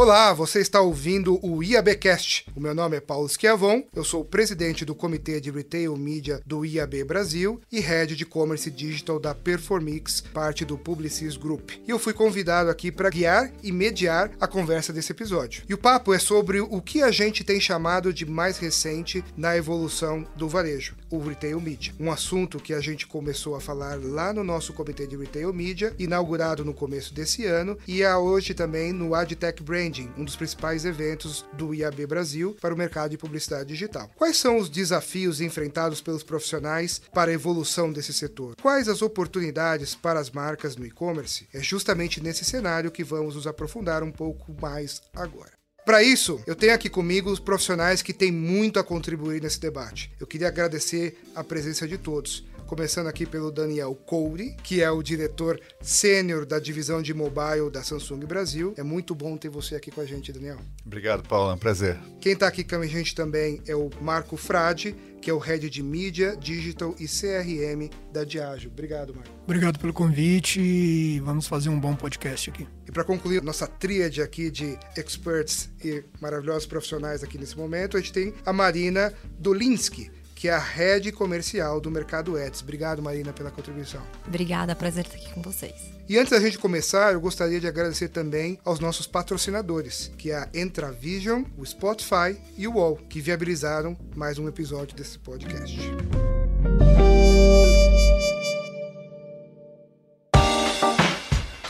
Olá, você está ouvindo o IABcast. O meu nome é Paulo Schiavon, eu sou o presidente do Comitê de Retail Media do IAB Brasil e Head de Commerce Digital da Performix, parte do Publicis Group. E eu fui convidado aqui para guiar e mediar a conversa desse episódio. E o papo é sobre o que a gente tem chamado de mais recente na evolução do varejo, o Retail Media. Um assunto que a gente começou a falar lá no nosso Comitê de Retail Media, inaugurado no começo desse ano, e a hoje também no AdTech Brand Branding, um dos principais eventos do IAB Brasil para o mercado de publicidade digital. Quais são os desafios enfrentados pelos profissionais para a evolução desse setor? Quais as oportunidades para as marcas no e-commerce? É justamente nesse cenário que vamos nos aprofundar um pouco mais agora. Para isso, eu tenho aqui comigo os profissionais que têm muito a contribuir nesse debate. Eu queria agradecer a presença de todos começando aqui pelo Daniel Couri, que é o diretor sênior da divisão de mobile da Samsung Brasil. É muito bom ter você aqui com a gente, Daniel. Obrigado, Paulo, é um prazer. Quem está aqui com a gente também é o Marco Frade, que é o head de mídia, digital e CRM da Diageo. Obrigado, Marco. Obrigado pelo convite e vamos fazer um bom podcast aqui. E para concluir nossa tríade aqui de experts e maravilhosos profissionais aqui nesse momento, a gente tem a Marina Dolinski que é a head comercial do Mercado Eds. Obrigado, Marina, pela contribuição. Obrigada, prazer estar aqui com vocês. E antes da gente começar, eu gostaria de agradecer também aos nossos patrocinadores, que é a Entravision, o Spotify e o UOL, que viabilizaram mais um episódio desse podcast.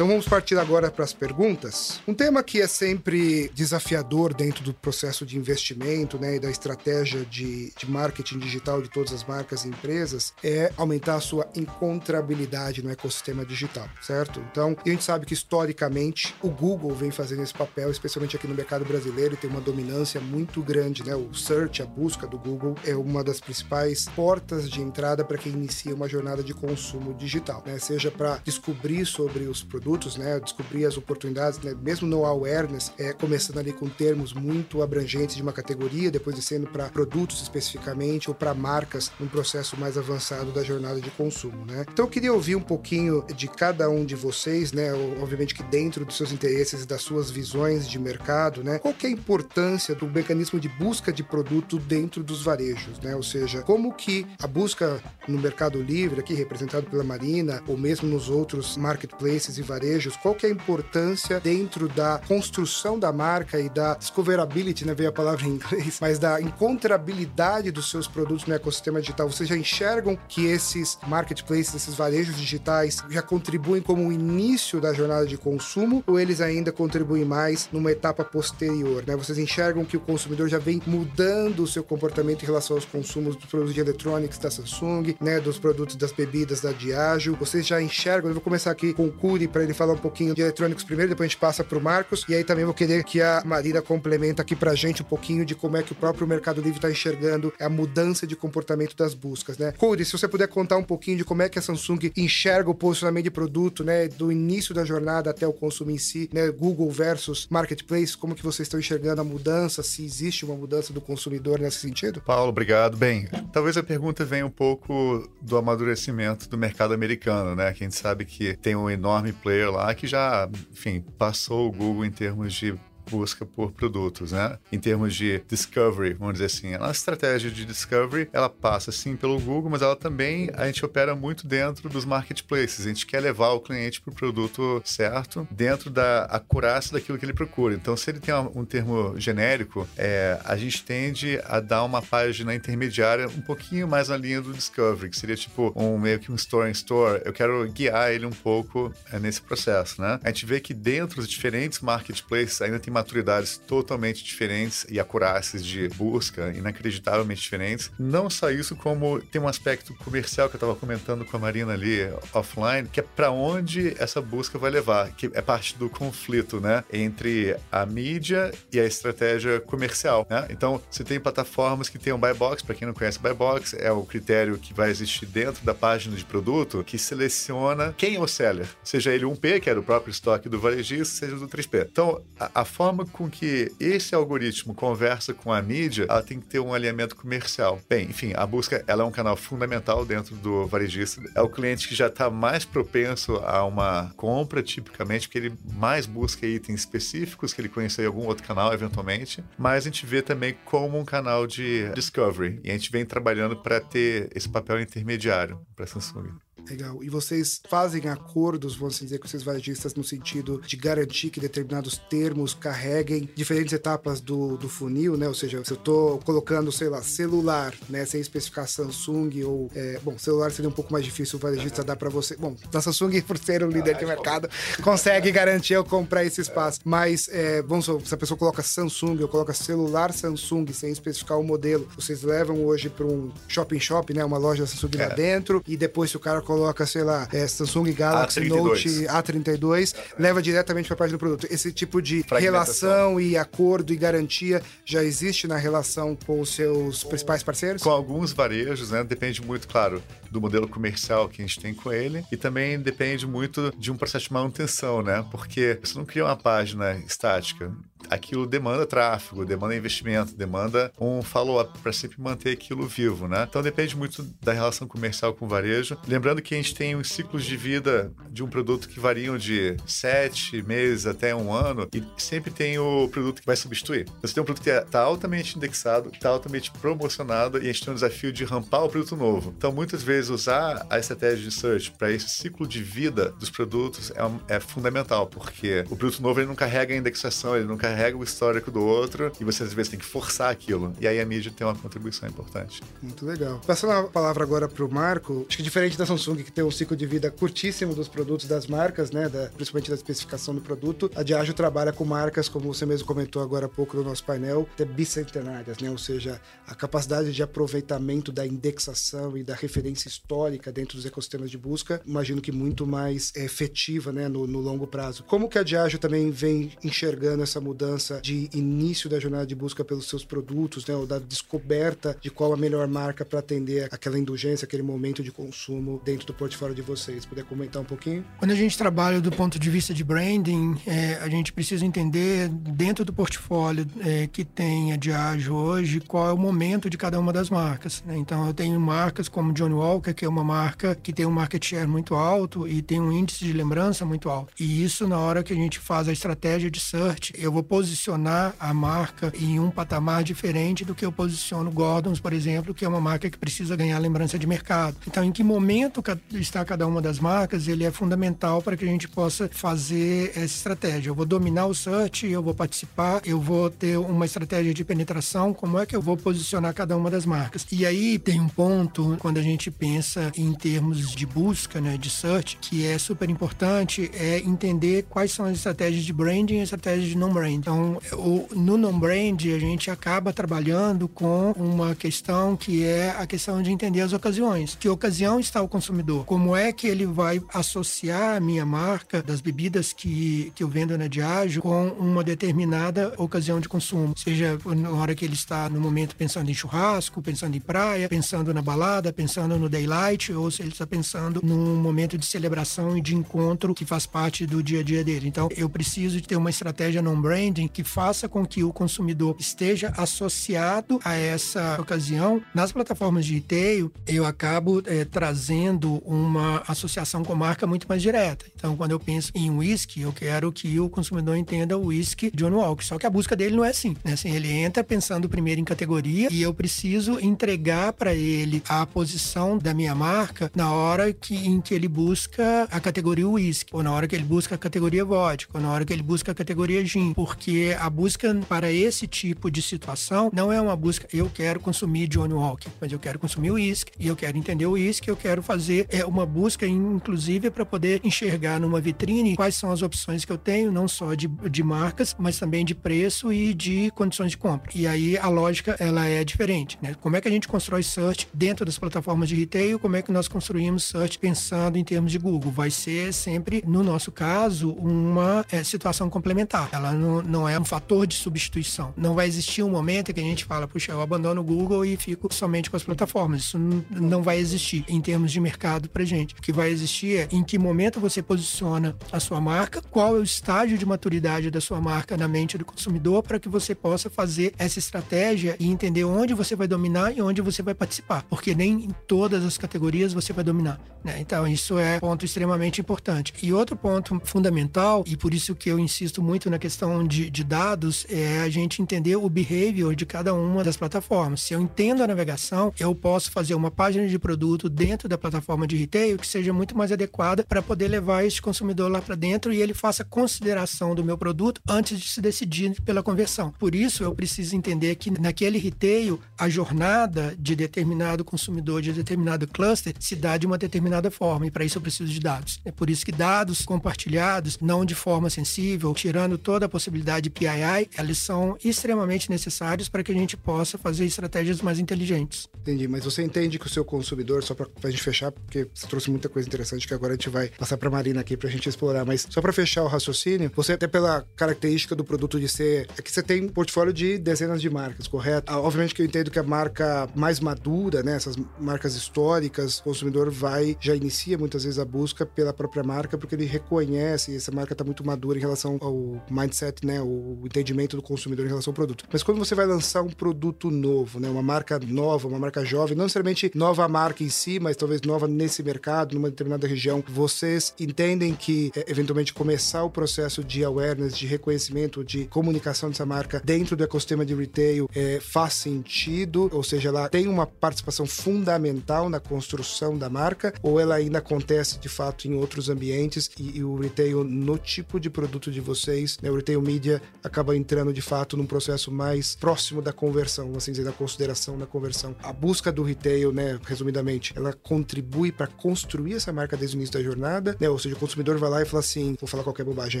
Então vamos partir agora para as perguntas. Um tema que é sempre desafiador dentro do processo de investimento né, e da estratégia de, de marketing digital de todas as marcas e empresas é aumentar a sua encontrabilidade no ecossistema digital, certo? Então, a gente sabe que historicamente o Google vem fazendo esse papel, especialmente aqui no mercado brasileiro, e tem uma dominância muito grande, né? O search, a busca do Google é uma das principais portas de entrada para quem inicia uma jornada de consumo digital, né? Seja para descobrir sobre os produtos produtos, né? Descobrir as oportunidades, né? mesmo no awareness, é, começando ali com termos muito abrangentes de uma categoria, depois descendo para produtos especificamente ou para marcas num processo mais avançado da jornada de consumo, né? Então eu queria ouvir um pouquinho de cada um de vocês, né? Obviamente que dentro dos seus interesses e das suas visões de mercado, né? Qual é a importância do mecanismo de busca de produto dentro dos varejos, né? Ou seja, como que a busca no mercado livre, aqui representado pela Marina, ou mesmo nos outros marketplaces e varejos varejos, qual que é a importância dentro da construção da marca e da discoverability, né, veio a palavra em inglês, mas da encontrabilidade dos seus produtos no ecossistema digital. Vocês já enxergam que esses marketplaces, esses varejos digitais já contribuem como o início da jornada de consumo ou eles ainda contribuem mais numa etapa posterior, né? Vocês enxergam que o consumidor já vem mudando o seu comportamento em relação aos consumos dos produtos de eletrônicos da Samsung, né, dos produtos das bebidas da Diageo. Vocês já enxergam, eu vou começar aqui com o Curi para ele falar um pouquinho de eletrônicos primeiro, depois a gente passa para o Marcos. E aí também vou querer que a Marina complementa aqui para a gente um pouquinho de como é que o próprio Mercado Livre está enxergando a mudança de comportamento das buscas, né? Cody, se você puder contar um pouquinho de como é que a Samsung enxerga o posicionamento de produto, né? Do início da jornada até o consumo em si, né? Google versus Marketplace, como que vocês estão enxergando a mudança, se existe uma mudança do consumidor nesse sentido? Paulo, obrigado. Bem, talvez a pergunta venha um pouco do amadurecimento do mercado americano, né? Que a gente sabe que tem um enorme player player lá que já, enfim, passou o Google em termos de busca por produtos, né? Em termos de discovery, vamos dizer assim. A estratégia de discovery, ela passa sim pelo Google, mas ela também, a gente opera muito dentro dos marketplaces. A gente quer levar o cliente para o produto certo, dentro da acurácia daquilo que ele procura. Então, se ele tem um termo genérico, é, a gente tende a dar uma página intermediária um pouquinho mais na linha do discovery, que seria tipo um meio que um store in store. Eu quero guiar ele um pouco é, nesse processo, né? A gente vê que dentro dos diferentes marketplaces ainda tem maturidades totalmente diferentes e acurácias de busca inacreditavelmente diferentes. Não só isso, como tem um aspecto comercial que eu estava comentando com a Marina ali offline, que é para onde essa busca vai levar, que é parte do conflito, né, entre a mídia e a estratégia comercial, né? Então, você tem plataformas que tem um buy box, para quem não conhece buy box, é o critério que vai existir dentro da página de produto que seleciona quem é o seller, seja ele um P, que era o próprio estoque do varejista, seja do 3P. Então, a, a forma forma com que esse algoritmo conversa com a mídia, ela tem que ter um alinhamento comercial. Bem, enfim, a busca ela é um canal fundamental dentro do varejista. É o cliente que já está mais propenso a uma compra, tipicamente, porque ele mais busca itens específicos que ele conheceu em algum outro canal, eventualmente. Mas a gente vê também como um canal de discovery. E a gente vem trabalhando para ter esse papel intermediário para a Samsung. Legal. E vocês fazem acordos, vamos dizer, com esses varejistas no sentido de garantir que determinados termos carreguem diferentes etapas do, do funil, né? Ou seja, se eu estou colocando, sei lá, celular, né? Sem especificar Samsung ou... É, bom, celular seria um pouco mais difícil o varejista dar para você. Bom, da Samsung, por ser o líder de mercado, consegue garantir eu comprar esse espaço. Mas, é, vamos se a pessoa coloca Samsung ou coloca celular Samsung sem especificar o modelo, vocês levam hoje para um shopping shop, né? Uma loja da Samsung é. lá dentro e depois se o cara coloca, sei lá, é, Samsung Galaxy A32. Note A32, leva diretamente para a parte do produto. Esse tipo de relação e acordo e garantia já existe na relação com os seus principais parceiros? Com alguns varejos, né? Depende muito, claro, do modelo comercial que a gente tem com ele e também depende muito de um processo de manutenção, né? Porque você não cria uma página estática aquilo demanda tráfego, demanda investimento, demanda um follow-up para sempre manter aquilo vivo, né? Então depende muito da relação comercial com o varejo. Lembrando que a gente tem os ciclos de vida de um produto que variam de sete meses até um ano e sempre tem o produto que vai substituir. Então, você tem um produto que está altamente indexado, está altamente promocionado e a gente tem um desafio de rampar o produto novo. Então muitas vezes usar a estratégia de search para esse ciclo de vida dos produtos é, é fundamental, porque o produto novo ele não carrega a indexação, ele não carrega o histórico do outro e você às vezes tem que forçar aquilo. E aí a mídia tem uma contribuição importante. Muito legal. Passando a palavra agora para o Marco, acho que diferente da Samsung, que tem um ciclo de vida curtíssimo dos produtos das marcas, né, da, principalmente da especificação do produto, a Diageo trabalha com marcas, como você mesmo comentou agora há pouco no nosso painel, até bicentenárias, né, ou seja, a capacidade de aproveitamento da indexação e da referência histórica dentro dos ecossistemas de busca, imagino que muito mais efetiva, né, no, no longo prazo. Como que a Diageo também vem enxergando essa mudança de início da jornada de busca pelos seus produtos, né, ou da descoberta de qual a melhor marca para atender aquela indulgência, aquele momento de consumo dentro do portfólio de vocês. Puder comentar um pouquinho? Quando a gente trabalha do ponto de vista de branding, é, a gente precisa entender dentro do portfólio é, que tem a Diageo hoje qual é o momento de cada uma das marcas. Né? Então eu tenho marcas como John Walker, que é uma marca que tem um market share muito alto e tem um índice de lembrança muito alto. E isso na hora que a gente faz a estratégia de search, eu vou posicionar a marca em um patamar diferente do que eu posiciono Gordons, por exemplo, que é uma marca que precisa ganhar lembrança de mercado. Então, em que momento está cada uma das marcas, ele é fundamental para que a gente possa fazer essa estratégia. Eu vou dominar o search, eu vou participar, eu vou ter uma estratégia de penetração, como é que eu vou posicionar cada uma das marcas. E aí tem um ponto, quando a gente pensa em termos de busca, né, de search, que é super importante, é entender quais são as estratégias de branding e estratégias de non-branding. Então, o, no non-brand, a gente acaba trabalhando com uma questão que é a questão de entender as ocasiões. Que ocasião está o consumidor? Como é que ele vai associar a minha marca das bebidas que, que eu vendo na Diageo com uma determinada ocasião de consumo? Seja na hora que ele está no momento pensando em churrasco, pensando em praia, pensando na balada, pensando no daylight, ou se ele está pensando num momento de celebração e de encontro que faz parte do dia a dia dele. Então, eu preciso de ter uma estratégia non-brand branding que faça com que o consumidor esteja associado a essa ocasião. Nas plataformas de retail, eu acabo é, trazendo uma associação com marca muito mais direta. Então, quando eu penso em whisky, eu quero que o consumidor entenda o whisky John Walker. Só que a busca dele não é assim. Né? assim ele entra pensando primeiro em categoria e eu preciso entregar para ele a posição da minha marca na hora que, em que ele busca a categoria whisky, ou na hora que ele busca a categoria vodka, ou na hora que ele busca a categoria gin. Porque a busca para esse tipo de situação não é uma busca, eu quero consumir Johnny Walker, mas eu quero consumir uísque, e eu quero entender o uísque, eu quero fazer é, uma busca, inclusive, para poder enxergar numa vitrine quais são as opções que eu tenho, não só de, de marcas, mas também de preço e de condições de compra. E aí a lógica, ela é diferente, né? Como é que a gente constrói search dentro das plataformas de retail, como é que nós construímos search pensando em termos de Google? Vai ser sempre, no nosso caso, uma é, situação complementar. Ela não, não é um fator de substituição. Não vai existir um momento em que a gente fala, puxa, eu abandono o Google e fico somente com as plataformas. Isso não vai existir em termos de mercado para gente. O que vai existir é em que momento você posiciona a sua marca, qual é o estágio de maturidade da sua marca na mente do consumidor para que você possa fazer essa estratégia e entender onde você vai dominar e onde você vai participar, porque nem em todas as categorias você vai dominar. Né? Então, isso é um ponto extremamente importante. E outro ponto fundamental, e por isso que eu insisto muito na questão de, de dados, é a gente entender o behavior de cada uma das plataformas. Se eu entendo a navegação, eu posso fazer uma página de produto dentro da plataforma de retail que seja muito mais adequada para poder levar esse consumidor lá para dentro e ele faça consideração do meu produto antes de se decidir pela conversão. Por isso, eu preciso entender que naquele retail, a jornada de determinado consumidor, de determinado cluster, se dá de uma determinada forma. E para isso eu preciso de dados. É por isso que dados compartilhados, não de forma sensível, tirando toda a possibilidade de PII, eles são extremamente necessários para que a gente possa fazer estratégias mais inteligentes. Entendi, mas você entende que o seu consumidor, só para a gente fechar, porque você trouxe muita coisa interessante que agora a gente vai passar para Marina aqui para a gente explorar, mas só para fechar o raciocínio, você até pela característica do produto de ser, é que você tem um portfólio de dezenas de marcas, correto? Ah, obviamente que eu entendo que a marca mais madura, né, essas marcas históricas, o consumidor vai, já inicia muitas vezes a busca pela própria marca, porque ele reconhece, essa marca está muito madura em relação ao mindset, né, o entendimento do consumidor em relação ao produto. Mas quando você vai lançar um produto novo, né, uma marca nova, uma marca jovem, não necessariamente nova marca em si, mas talvez nova nesse mercado, numa determinada região, vocês entendem que é, eventualmente começar o processo de awareness, de reconhecimento, de comunicação dessa marca dentro do ecossistema de retail é, faz sentido, ou seja, ela tem uma participação fundamental na construção da marca, ou ela ainda acontece de fato em outros ambientes e, e o retail no tipo de produto de vocês, né, o retail media acaba entrando de fato num processo mais próximo da conversão, assim dizer, da consideração da conversão. A busca do retail, né, resumidamente, ela contribui para construir essa marca desde o início da jornada, né, ou seja, o consumidor vai lá e fala assim, vou falar qualquer bobagem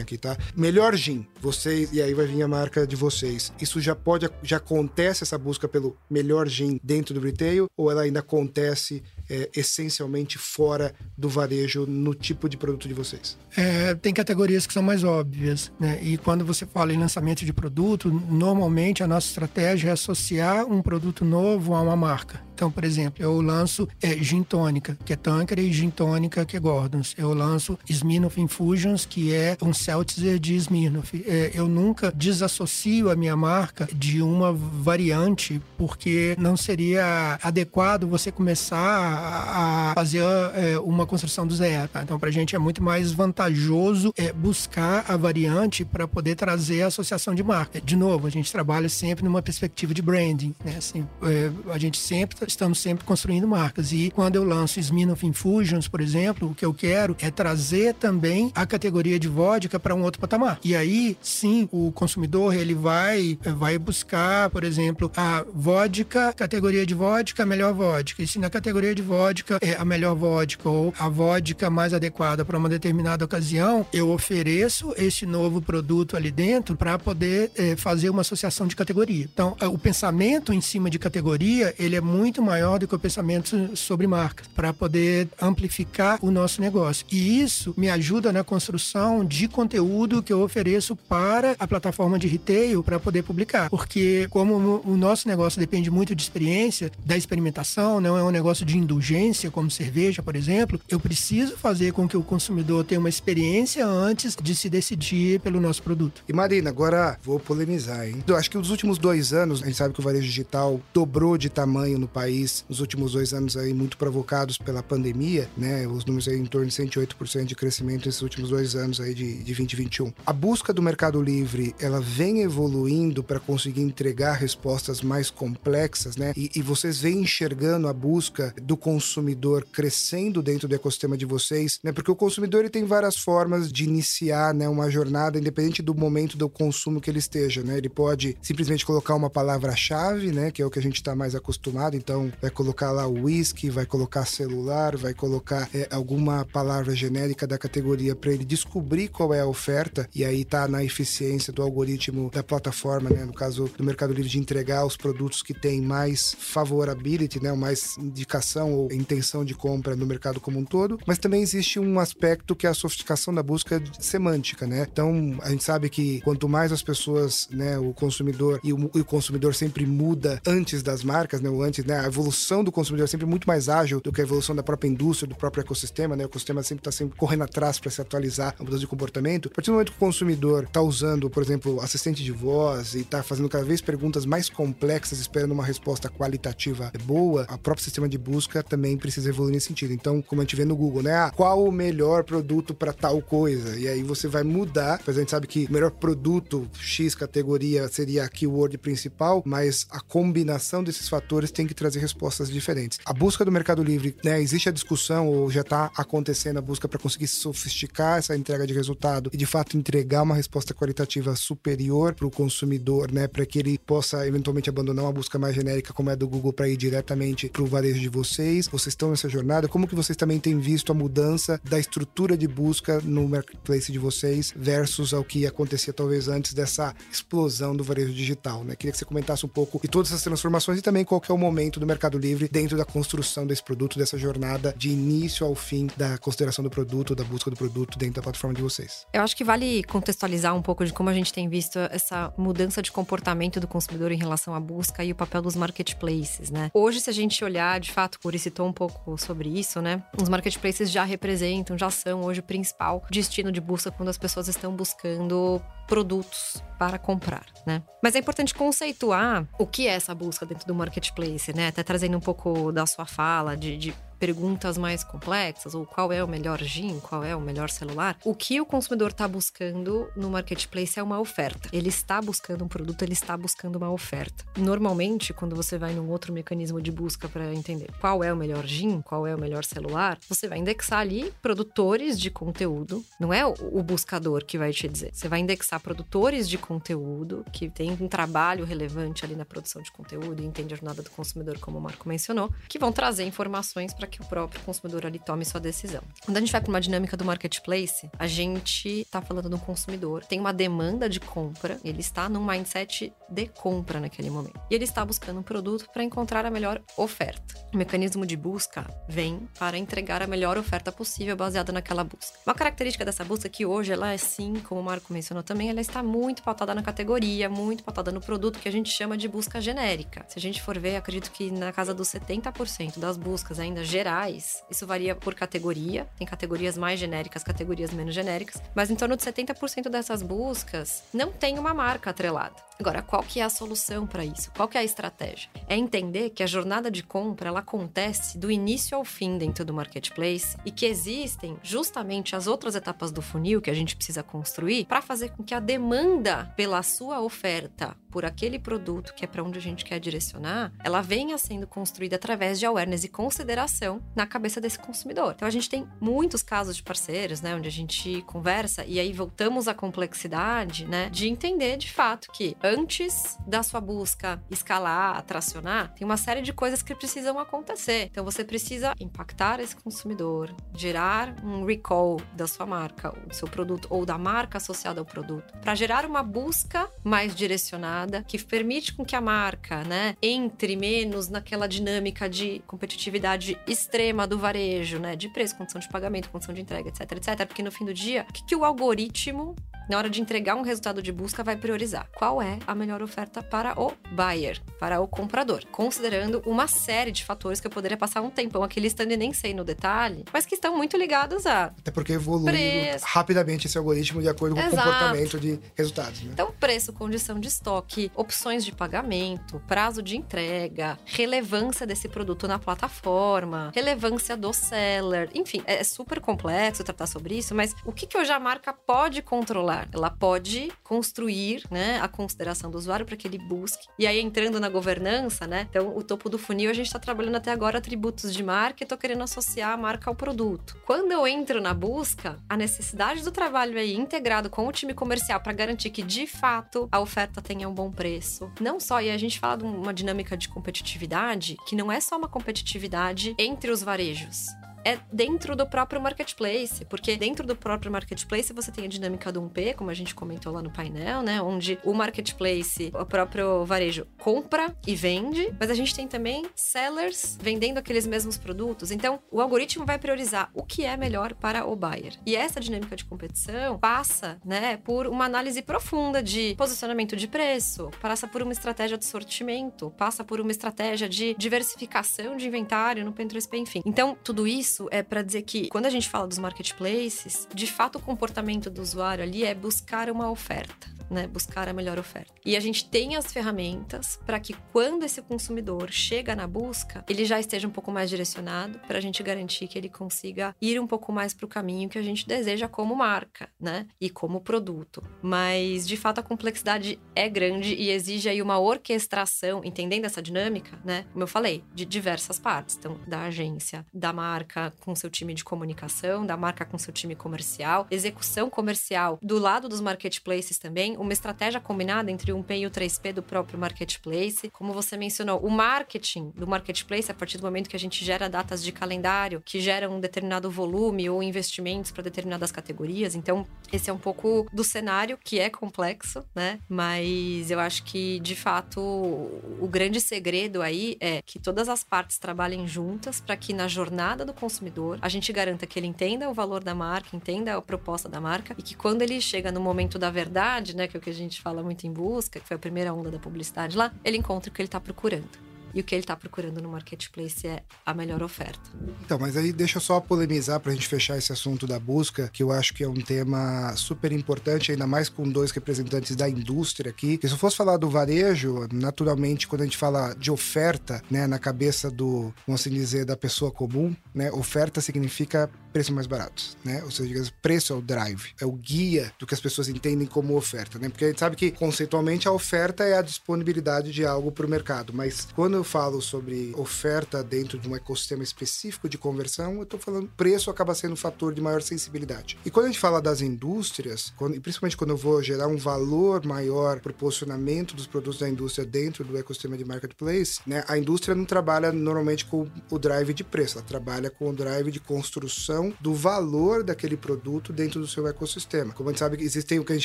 aqui, tá? Melhor gin, vocês, e aí vai vir a marca de vocês. Isso já pode, já acontece essa busca pelo melhor gin dentro do retail, ou ela ainda acontece é, essencialmente fora do varejo no tipo de produto de vocês? É, tem categorias que são mais óbvias, né? E quando você fala em lançamento de produto, normalmente a nossa estratégia é associar um produto novo a uma marca. Então, por exemplo, eu lanço é, gin tônica, que é Tanqueray, e gin tônica, que é Gordons. Eu lanço Smirnoff Infusions, que é um Seltzer de Smirnoff. É, eu nunca desassocio a minha marca de uma variante, porque não seria adequado você começar a fazer é, uma construção do zero. Tá? Então, para a gente é muito mais vantajoso é, buscar a variante para poder trazer a associação de marca. De novo, a gente trabalha sempre numa perspectiva de branding. Né? Assim, é, a gente sempre estamos sempre construindo marcas. E quando eu lanço Smirnoff Infusions, por exemplo, o que eu quero é trazer também a categoria de vodka para um outro patamar. E aí, sim, o consumidor ele vai, vai buscar, por exemplo, a vodka, categoria de vodka, a melhor vodka. E se na categoria de vodka é a melhor vodka ou a vodka mais adequada para uma determinada ocasião, eu ofereço esse novo produto ali dentro para poder é, fazer uma associação de categoria. Então, o pensamento em cima de categoria, ele é muito muito maior do que o pensamento sobre marcas, para poder amplificar o nosso negócio. E isso me ajuda na construção de conteúdo que eu ofereço para a plataforma de retail para poder publicar. Porque como o nosso negócio depende muito de experiência, da experimentação, não é um negócio de indulgência, como cerveja, por exemplo, eu preciso fazer com que o consumidor tenha uma experiência antes de se decidir pelo nosso produto. E Marina, agora vou polemizar, hein? Eu acho que nos últimos dois anos, a gente sabe que o varejo digital dobrou de tamanho no país país nos últimos dois anos aí muito provocados pela pandemia, né? Os números aí em torno de 108% de crescimento nesses últimos dois anos aí de, de 2021. A busca do Mercado Livre, ela vem evoluindo para conseguir entregar respostas mais complexas, né? E, e vocês vêm enxergando a busca do consumidor crescendo dentro do ecossistema de vocês, né? Porque o consumidor ele tem várias formas de iniciar, né, uma jornada independente do momento do consumo que ele esteja, né? Ele pode simplesmente colocar uma palavra-chave, né, que é o que a gente está mais acostumado, então então, vai colocar lá whisky, vai colocar celular, vai colocar é, alguma palavra genérica da categoria para ele descobrir qual é a oferta e aí tá na eficiência do algoritmo da plataforma, né? No caso do Mercado Livre de entregar os produtos que têm mais favorability, né? Mais indicação ou intenção de compra no mercado como um todo, mas também existe um aspecto que é a sofisticação da busca semântica, né? Então, a gente sabe que quanto mais as pessoas, né, o consumidor e o, e o consumidor sempre muda antes das marcas, né, ou antes, né, a evolução do consumidor é sempre muito mais ágil do que a evolução da própria indústria, do próprio ecossistema, né? O ecossistema sempre está sempre correndo atrás para se atualizar a mudança de comportamento. A partir do momento que o consumidor está usando, por exemplo, assistente de voz e está fazendo cada vez perguntas mais complexas, esperando uma resposta qualitativa boa, a próprio sistema de busca também precisa evoluir nesse sentido. Então, como a gente vê no Google, né? Ah, qual o melhor produto para tal coisa? E aí você vai mudar, pois a gente sabe que o melhor produto X categoria seria a keyword principal, mas a combinação desses fatores tem que trazer respostas diferentes. A busca do Mercado Livre, né? Existe a discussão ou já está acontecendo a busca para conseguir sofisticar essa entrega de resultado e de fato entregar uma resposta qualitativa superior para o consumidor, né? Para que ele possa eventualmente abandonar uma busca mais genérica como é a do Google para ir diretamente para o varejo de vocês. Vocês estão nessa jornada. Como que vocês também têm visto a mudança da estrutura de busca no marketplace de vocês versus ao que acontecia talvez antes dessa explosão do varejo digital, né? Queria que você comentasse um pouco de todas essas transformações e também qual é o momento do Mercado Livre dentro da construção desse produto, dessa jornada de início ao fim da consideração do produto, da busca do produto dentro da plataforma de vocês. Eu acho que vale contextualizar um pouco de como a gente tem visto essa mudança de comportamento do consumidor em relação à busca e o papel dos marketplaces, né? Hoje, se a gente olhar, de fato, Curi citou um pouco sobre isso, né? Os marketplaces já representam, já são hoje o principal destino de busca quando as pessoas estão buscando produtos para comprar, né? Mas é importante conceituar o que é essa busca dentro do marketplace, né? Até trazendo um pouco da sua fala de, de perguntas mais complexas, ou qual é o melhor gin, qual é o melhor celular, o que o consumidor está buscando no marketplace é uma oferta. Ele está buscando um produto, ele está buscando uma oferta. Normalmente, quando você vai num outro mecanismo de busca para entender qual é o melhor gin, qual é o melhor celular, você vai indexar ali produtores de conteúdo, não é o buscador que vai te dizer. Você vai indexar produtores de conteúdo que tem um trabalho relevante ali na produção de conteúdo e entende a jornada do consumidor, como o Marco mencionou, que vão trazer informações para que o próprio consumidor ali tome sua decisão. Quando a gente vai para uma dinâmica do marketplace, a gente está falando do consumidor, tem uma demanda de compra, ele está num mindset de compra naquele momento. E ele está buscando um produto para encontrar a melhor oferta. O mecanismo de busca vem para entregar a melhor oferta possível baseada naquela busca. Uma característica dessa busca é que hoje ela é sim, como o Marco mencionou também, ela está muito pautada na categoria, muito pautada no produto que a gente chama de busca genérica. Se a gente for ver, acredito que na casa dos 70% das buscas ainda gerais, isso varia por categoria, tem categorias mais genéricas, categorias menos genéricas, mas em torno de 70% dessas buscas não tem uma marca atrelada. Agora, qual que é a solução para isso? Qual que é a estratégia? É entender que a jornada de compra ela acontece do início ao fim dentro do marketplace e que existem justamente as outras etapas do funil que a gente precisa construir para fazer com que a demanda pela sua oferta por aquele produto que é para onde a gente quer direcionar, ela venha sendo construída através de awareness e consideração na cabeça desse consumidor. Então a gente tem muitos casos de parceiros, né, onde a gente conversa e aí voltamos à complexidade, né, de entender de fato que antes da sua busca escalar, atracionar, tem uma série de coisas que precisam acontecer. Então você precisa impactar esse consumidor, gerar um recall da sua marca, do seu produto ou da marca associada ao produto, para gerar uma busca mais direcionada que permite com que a marca, né, entre menos naquela dinâmica de competitividade extrema do varejo, né, de preço, condição de pagamento, condição de entrega, etc, etc, porque no fim do dia, o que, que o algoritmo na hora de entregar um resultado de busca, vai priorizar qual é a melhor oferta para o buyer, para o comprador, considerando uma série de fatores que eu poderia passar um tempão aqui listando e nem sei no detalhe, mas que estão muito ligados a. Até porque evolui Preço. rapidamente esse algoritmo de acordo com Exato. o comportamento de resultados. Né? Então, preço, condição de estoque, opções de pagamento, prazo de entrega, relevância desse produto na plataforma, relevância do seller, enfim, é super complexo tratar sobre isso, mas o que, que hoje a marca pode controlar? Ela pode construir né, a consideração do usuário para que ele busque. E aí, entrando na governança, né? Então, o topo do funil, a gente está trabalhando até agora atributos de marca e estou querendo associar a marca ao produto. Quando eu entro na busca, a necessidade do trabalho aí integrado com o time comercial para garantir que, de fato, a oferta tenha um bom preço. Não só, e a gente fala de uma dinâmica de competitividade, que não é só uma competitividade entre os varejos é dentro do próprio marketplace, porque dentro do próprio marketplace você tem a dinâmica do 1P, como a gente comentou lá no painel, né? Onde o marketplace, o próprio varejo, compra e vende, mas a gente tem também sellers vendendo aqueles mesmos produtos. Então, o algoritmo vai priorizar o que é melhor para o buyer. E essa dinâmica de competição passa, né, por uma análise profunda de posicionamento de preço, passa por uma estratégia de sortimento, passa por uma estratégia de diversificação de inventário no Pinterest, enfim. Então, tudo isso é para dizer que quando a gente fala dos marketplaces, de fato o comportamento do usuário ali é buscar uma oferta né, buscar a melhor oferta. E a gente tem as ferramentas para que quando esse consumidor chega na busca, ele já esteja um pouco mais direcionado para a gente garantir que ele consiga ir um pouco mais para o caminho que a gente deseja como marca, né, e como produto. Mas de fato a complexidade é grande e exige aí uma orquestração, entendendo essa dinâmica, né? Como eu falei, de diversas partes, então da agência, da marca com seu time de comunicação, da marca com seu time comercial, execução comercial do lado dos marketplaces também, uma estratégia combinada entre o 1P e o 3P do próprio marketplace. Como você mencionou, o marketing do marketplace, a partir do momento que a gente gera datas de calendário, que geram um determinado volume ou investimentos para determinadas categorias. Então, esse é um pouco do cenário que é complexo, né? Mas eu acho que, de fato, o grande segredo aí é que todas as partes trabalhem juntas para que na jornada do consumidor a gente garanta que ele entenda o valor da marca, entenda a proposta da marca e que quando ele chega no momento da verdade, né, que é o que a gente fala muito em busca, que foi a primeira onda da publicidade lá, ele encontra o que ele está procurando e o que ele está procurando no marketplace é a melhor oferta. Então, mas aí deixa eu só polemizar para a gente fechar esse assunto da busca, que eu acho que é um tema super importante, ainda mais com dois representantes da indústria aqui. Que se eu fosse falar do varejo, naturalmente, quando a gente fala de oferta, né, na cabeça do, vamos assim dizer, da pessoa comum, né, oferta significa preço mais barato, né? Ou seja, preço é o drive, é o guia do que as pessoas entendem como oferta, né? Porque a gente sabe que conceitualmente a oferta é a disponibilidade de algo para o mercado, mas quando eu falo sobre oferta dentro de um ecossistema específico de conversão, eu estou falando preço acaba sendo um fator de maior sensibilidade. E quando a gente fala das indústrias, quando, principalmente quando eu vou gerar um valor maior para o posicionamento dos produtos da indústria dentro do ecossistema de marketplace, né, a indústria não trabalha normalmente com o drive de preço, ela trabalha com o drive de construção do valor daquele produto dentro do seu ecossistema. Como a gente sabe, existem o que a gente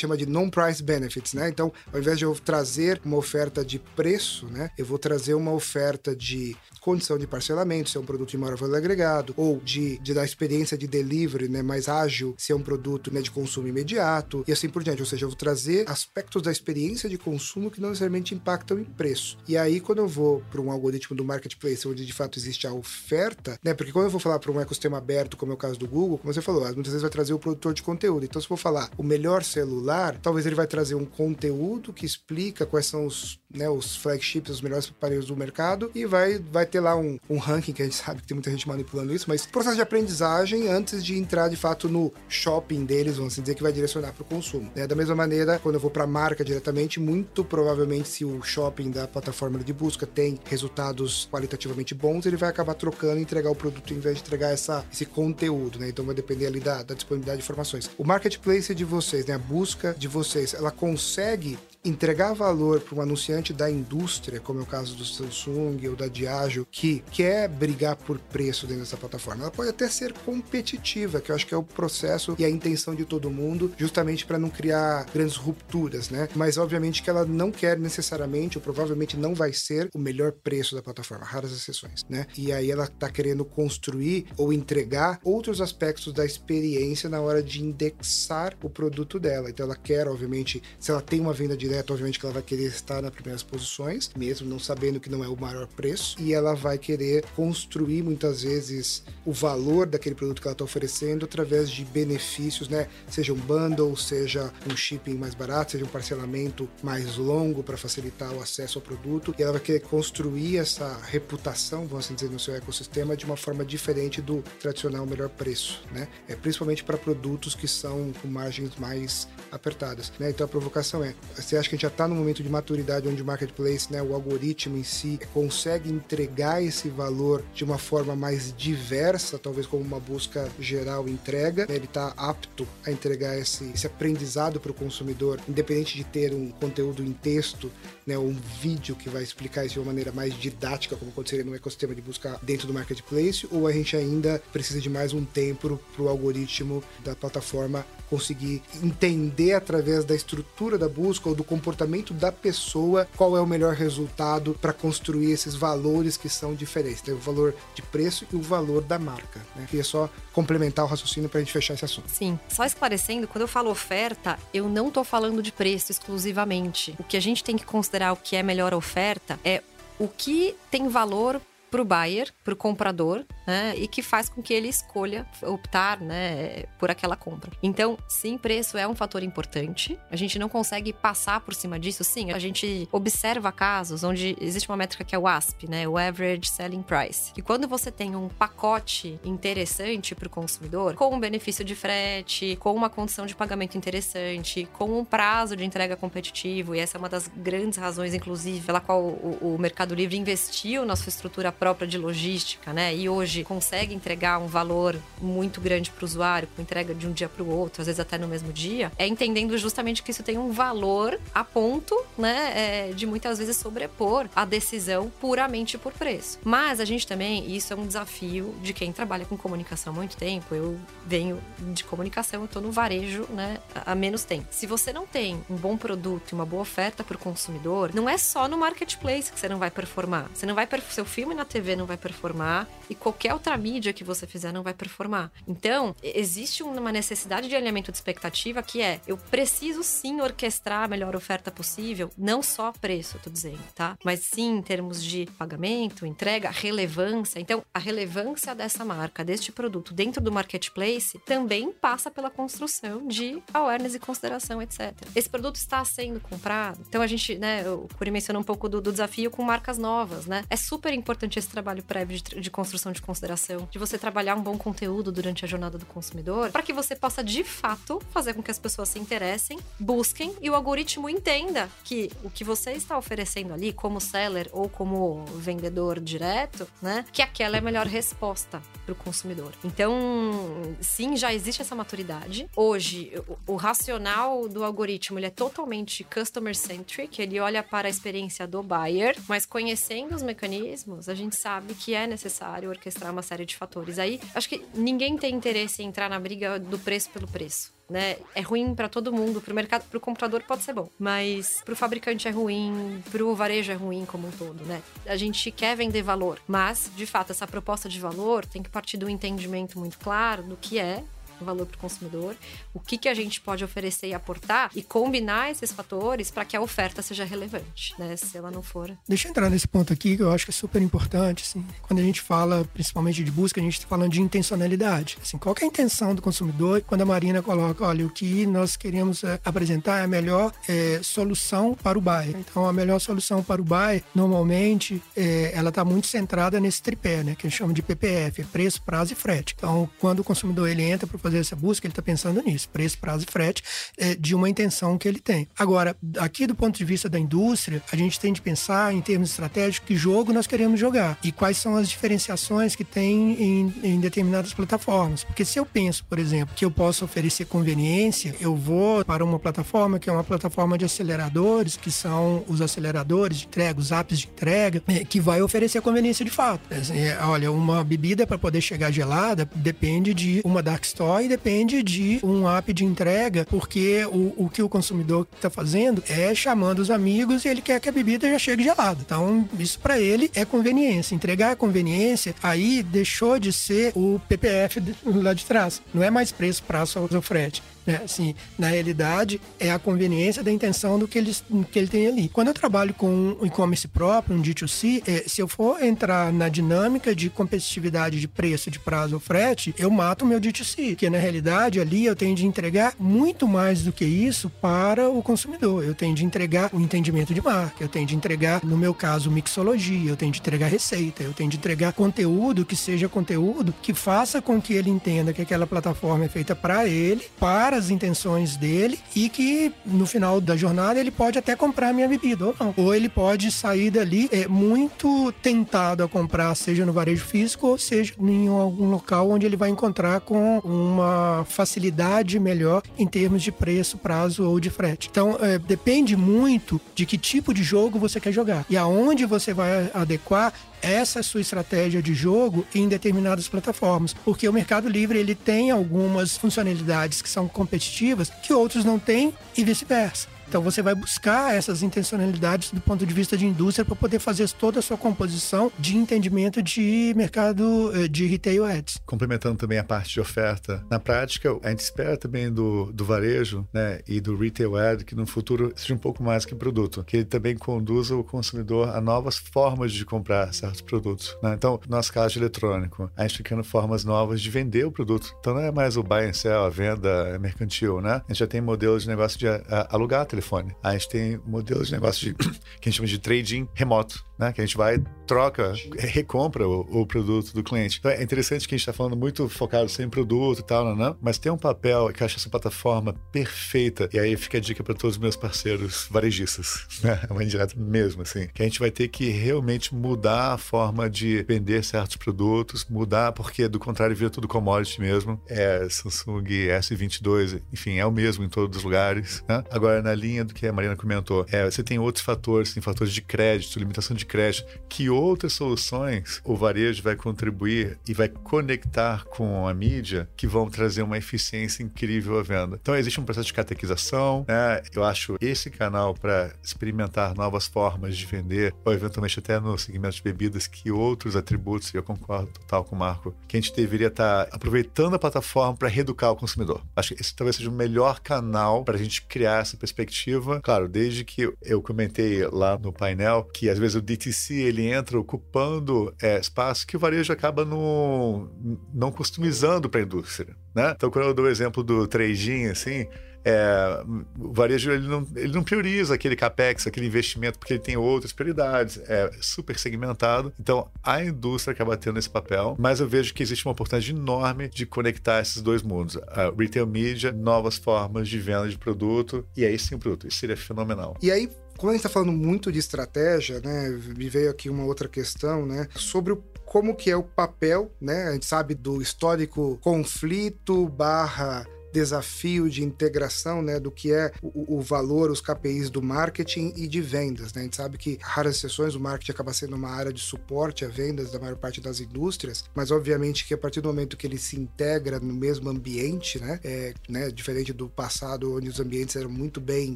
chama de non-price benefits, né? Então, ao invés de eu trazer uma oferta de preço, né, eu vou trazer uma oferta de condição de parcelamento, se é um produto de maior valor agregado, ou de, de dar experiência de delivery né, mais ágil, se é um produto né, de consumo imediato, e assim por diante. Ou seja, eu vou trazer aspectos da experiência de consumo que não necessariamente impactam em preço. E aí, quando eu vou para um algoritmo do marketplace, onde de fato existe a oferta, né? Porque quando eu vou falar para um ecossistema aberto, como é o caso do Google, como você falou, muitas vezes vai trazer o produtor de conteúdo. Então, se for falar o melhor celular, talvez ele vai trazer um conteúdo que explica quais são os, né, os flagships, os melhores aparelhos do mercado e vai, vai ter lá um, um ranking que a gente sabe que tem muita gente manipulando isso, mas processo de aprendizagem antes de entrar de fato no shopping deles, vamos dizer, que vai direcionar para o consumo. Né? Da mesma maneira, quando eu vou para a marca diretamente, muito provavelmente se o shopping da plataforma de busca tem resultados qualitativamente bons, ele vai acabar trocando e entregar o produto em vez de entregar essa, esse conteúdo, né? Então vai depender ali da, da disponibilidade de informações. O marketplace de vocês, né? A busca de vocês, ela consegue entregar valor para um anunciante da indústria, como é o caso do Samsung ou da Diageo, que quer brigar por preço dentro dessa plataforma. Ela pode até ser competitiva, que eu acho que é o processo e a intenção de todo mundo, justamente para não criar grandes rupturas, né? Mas obviamente que ela não quer necessariamente, ou provavelmente não vai ser o melhor preço da plataforma, raras exceções, né? E aí ela está querendo construir ou entregar outros aspectos da experiência na hora de indexar o produto dela. Então ela quer, obviamente, se ela tem uma venda direta direto, obviamente que ela vai querer estar nas primeiras posições, mesmo não sabendo que não é o maior preço, e ela vai querer construir muitas vezes o valor daquele produto que ela está oferecendo através de benefícios, né? Seja um bundle, seja um shipping mais barato, seja um parcelamento mais longo para facilitar o acesso ao produto, e ela vai querer construir essa reputação, vamos assim dizer, no seu ecossistema de uma forma diferente do tradicional melhor preço, né? É principalmente para produtos que são com margens mais apertadas, né? Então a provocação é Você acha que a gente já está no momento de maturidade onde o marketplace, né, o algoritmo em si, consegue entregar esse valor de uma forma mais diversa, talvez como uma busca geral entrega? Né? Ele está apto a entregar esse, esse aprendizado para o consumidor, independente de ter um conteúdo em texto, né, um vídeo que vai explicar isso de uma maneira mais didática, como aconteceria no ecossistema de busca dentro do marketplace, ou a gente ainda precisa de mais um tempo para o algoritmo da plataforma conseguir entender através da estrutura da busca ou do comportamento da pessoa qual é o melhor resultado para construir esses valores que são diferentes. Tem o valor de preço e o valor da marca. Né? Queria só complementar o raciocínio para a gente fechar esse assunto. Sim, só esclarecendo, quando eu falo oferta, eu não estou falando de preço exclusivamente. O que a gente tem que considerar o que é melhor oferta é o que tem valor para o buyer, para o comprador, né? E que faz com que ele escolha optar, né, por aquela compra. Então, sim, preço é um fator importante. A gente não consegue passar por cima disso. Sim, a gente observa casos onde existe uma métrica que é o ASP, né, o Average Selling Price. E quando você tem um pacote interessante para o consumidor, com um benefício de frete, com uma condição de pagamento interessante, com um prazo de entrega competitivo, e essa é uma das grandes razões, inclusive, pela qual o, o Mercado Livre investiu na sua estrutura própria de logística, né? E hoje consegue entregar um valor muito grande para o usuário, com entrega de um dia para o outro, às vezes até no mesmo dia, é entendendo justamente que isso tem um valor a ponto, né, é, de muitas vezes sobrepor a decisão puramente por preço. Mas a gente também, isso é um desafio de quem trabalha com comunicação há muito tempo. Eu venho de comunicação, eu estou no varejo, né, há menos tempo. Se você não tem um bom produto e uma boa oferta para o consumidor, não é só no marketplace que você não vai performar. Você não vai seu filme na TV não vai performar e qualquer outra mídia que você fizer não vai performar. Então, existe uma necessidade de alinhamento de expectativa que é: eu preciso sim orquestrar a melhor oferta possível, não só preço, tô dizendo, tá? Mas sim em termos de pagamento, entrega, relevância. Então, a relevância dessa marca, deste produto dentro do marketplace também passa pela construção de awareness e consideração, etc. Esse produto está sendo comprado. Então, a gente, né, o Curi mencionou um pouco do, do desafio com marcas novas, né? É super importante esse trabalho prévio de, de, construção de consideração, de você trabalhar um bom conteúdo durante a jornada do consumidor, para que você possa de fato fazer com que as pessoas se interessem, busquem e o algoritmo entenda que o que você está oferecendo ali, como seller ou como vendedor direto, né, que aquela é a melhor resposta para o consumidor. Então, sim, já existe essa maturidade. Hoje, o, o racional do algoritmo ele é totalmente customer centric, ele olha para a experiência do buyer, mas conhecendo os mecanismos, a gente sabe que é necessário orquestrar uma série de fatores. Aí, acho que ninguém tem interesse em entrar na briga do preço pelo preço. Né? É ruim para todo mundo, para o mercado, para o comprador pode ser bom, mas para o fabricante é ruim, para o varejo é ruim como um todo, né? A gente quer vender valor, mas de fato essa proposta de valor tem que partir do entendimento muito claro do que é valor para o consumidor, o que, que a gente pode oferecer e aportar e combinar esses fatores para que a oferta seja relevante, né? Se ela não for. Deixa eu entrar nesse ponto aqui que eu acho que é super importante. Assim, quando a gente fala principalmente de busca, a gente está falando de intencionalidade. Assim, qual é a intenção do consumidor quando a Marina coloca, olha, o que nós queremos é, apresentar é a melhor é, solução para o buyer. Então, a melhor solução para o buyer, normalmente, é, ela está muito centrada nesse tripé, né? Que a gente chama de PPF, preço, prazo e frete. Então, quando o consumidor ele entra para fazer essa busca, ele está pensando nisso, preço, prazo e frete, é, de uma intenção que ele tem. Agora, aqui do ponto de vista da indústria, a gente tem de pensar em termos estratégicos que jogo nós queremos jogar e quais são as diferenciações que tem em, em determinadas plataformas. Porque se eu penso, por exemplo, que eu posso oferecer conveniência, eu vou para uma plataforma que é uma plataforma de aceleradores, que são os aceleradores de entrega, os apps de entrega, é, que vai oferecer conveniência de fato. É, olha, uma bebida para poder chegar gelada depende de uma dark store e depende de um app de entrega, porque o, o que o consumidor está fazendo é chamando os amigos e ele quer que a bebida já chegue gelada. Então, isso para ele é conveniência. Entregar a conveniência, aí deixou de ser o PPF lá de trás. Não é mais preço, prazo ou frete. Né? Assim, na realidade, é a conveniência da intenção do que ele, que ele tem ali. Quando eu trabalho com um e-commerce próprio, um D2C, é, se eu for entrar na dinâmica de competitividade de preço, de prazo ou frete, eu mato o meu D2C, porque na realidade ali eu tenho de entregar muito mais do que isso para o consumidor. Eu tenho de entregar o entendimento de marca, eu tenho de entregar, no meu caso, mixologia, eu tenho de entregar receita, eu tenho de entregar conteúdo que seja conteúdo que faça com que ele entenda que aquela plataforma é feita para ele, para as intenções dele e que no final da jornada ele pode até comprar minha bebida ou não. Ou ele pode sair dali é, muito tentado a comprar, seja no varejo físico ou seja em algum local onde ele vai encontrar com uma facilidade melhor em termos de preço, prazo ou de frete. Então, é, depende muito de que tipo de jogo você quer jogar e aonde você vai adequar essa sua estratégia de jogo em determinadas plataformas, porque o Mercado Livre ele tem algumas funcionalidades que são competitivas que outros não têm e vice-versa. Então você vai buscar essas intencionalidades do ponto de vista de indústria para poder fazer toda a sua composição de entendimento de mercado eh, de retail ads. Complementando também a parte de oferta, na prática a gente espera também do, do varejo né, e do retail ad que no futuro seja um pouco mais que produto, que ele também conduza o consumidor a novas formas de comprar certos produtos. Né? Então, no nosso caso de eletrônico, a gente criando formas novas de vender o produto. Então não é mais o buy and sell, a venda mercantil, né? A gente já tem modelos de negócio de a, alugar telefone. A gente tem modelos de negócio de, que a gente chama de trading remoto né? Que a gente vai, troca, recompra o, o, produto do cliente. Então é interessante que a gente está falando muito focado sem produto e tal, não, não, mas tem um papel que eu acho essa plataforma perfeita. E aí fica a dica para todos os meus parceiros varejistas, né? É uma indireta mesmo, assim. Que a gente vai ter que realmente mudar a forma de vender certos produtos, mudar, porque do contrário vira tudo commodity mesmo. É Samsung S22, enfim, é o mesmo em todos os lugares. Né? Agora, na linha do que a Marina comentou, é, você tem outros fatores, tem fatores de crédito, limitação de crédito, que outras soluções o varejo vai contribuir e vai conectar com a mídia que vão trazer uma eficiência incrível à venda. Então existe um processo de catequização, né? Eu acho esse canal para experimentar novas formas de vender, ou eventualmente até no segmento de bebidas, que outros atributos, e eu concordo total com o Marco, que a gente deveria estar tá aproveitando a plataforma para reeducar o consumidor. Acho que esse talvez seja o melhor canal para a gente criar essa perspectiva. Claro, desde que eu comentei lá no painel que às vezes o DTC ele entra ocupando é, espaço que o varejo acaba no, não customizando para a indústria. Né? Então, quando eu dou o exemplo do trading, assim, é, o varejo ele não, ele não prioriza aquele capex, aquele investimento, porque ele tem outras prioridades, é super segmentado. Então a indústria acaba tendo esse papel, mas eu vejo que existe uma oportunidade enorme de conectar esses dois mundos: a retail media, novas formas de venda de produto, e aí sim o produto. Isso seria fenomenal. E aí, como a gente está falando muito de estratégia, né, me veio aqui uma outra questão, né, sobre o como que é o papel, né? A gente sabe do histórico conflito barra desafio de integração né, do que é o, o, valor, os KPIs do marketing e de vendas. Né? A gente sabe que raras exceções o marketing acaba sendo uma área de suporte a vendas da maior parte das indústrias, mas obviamente que a partir do momento que ele se integra no mesmo ambiente, né, é, né diferente do passado onde os ambientes eram muito bem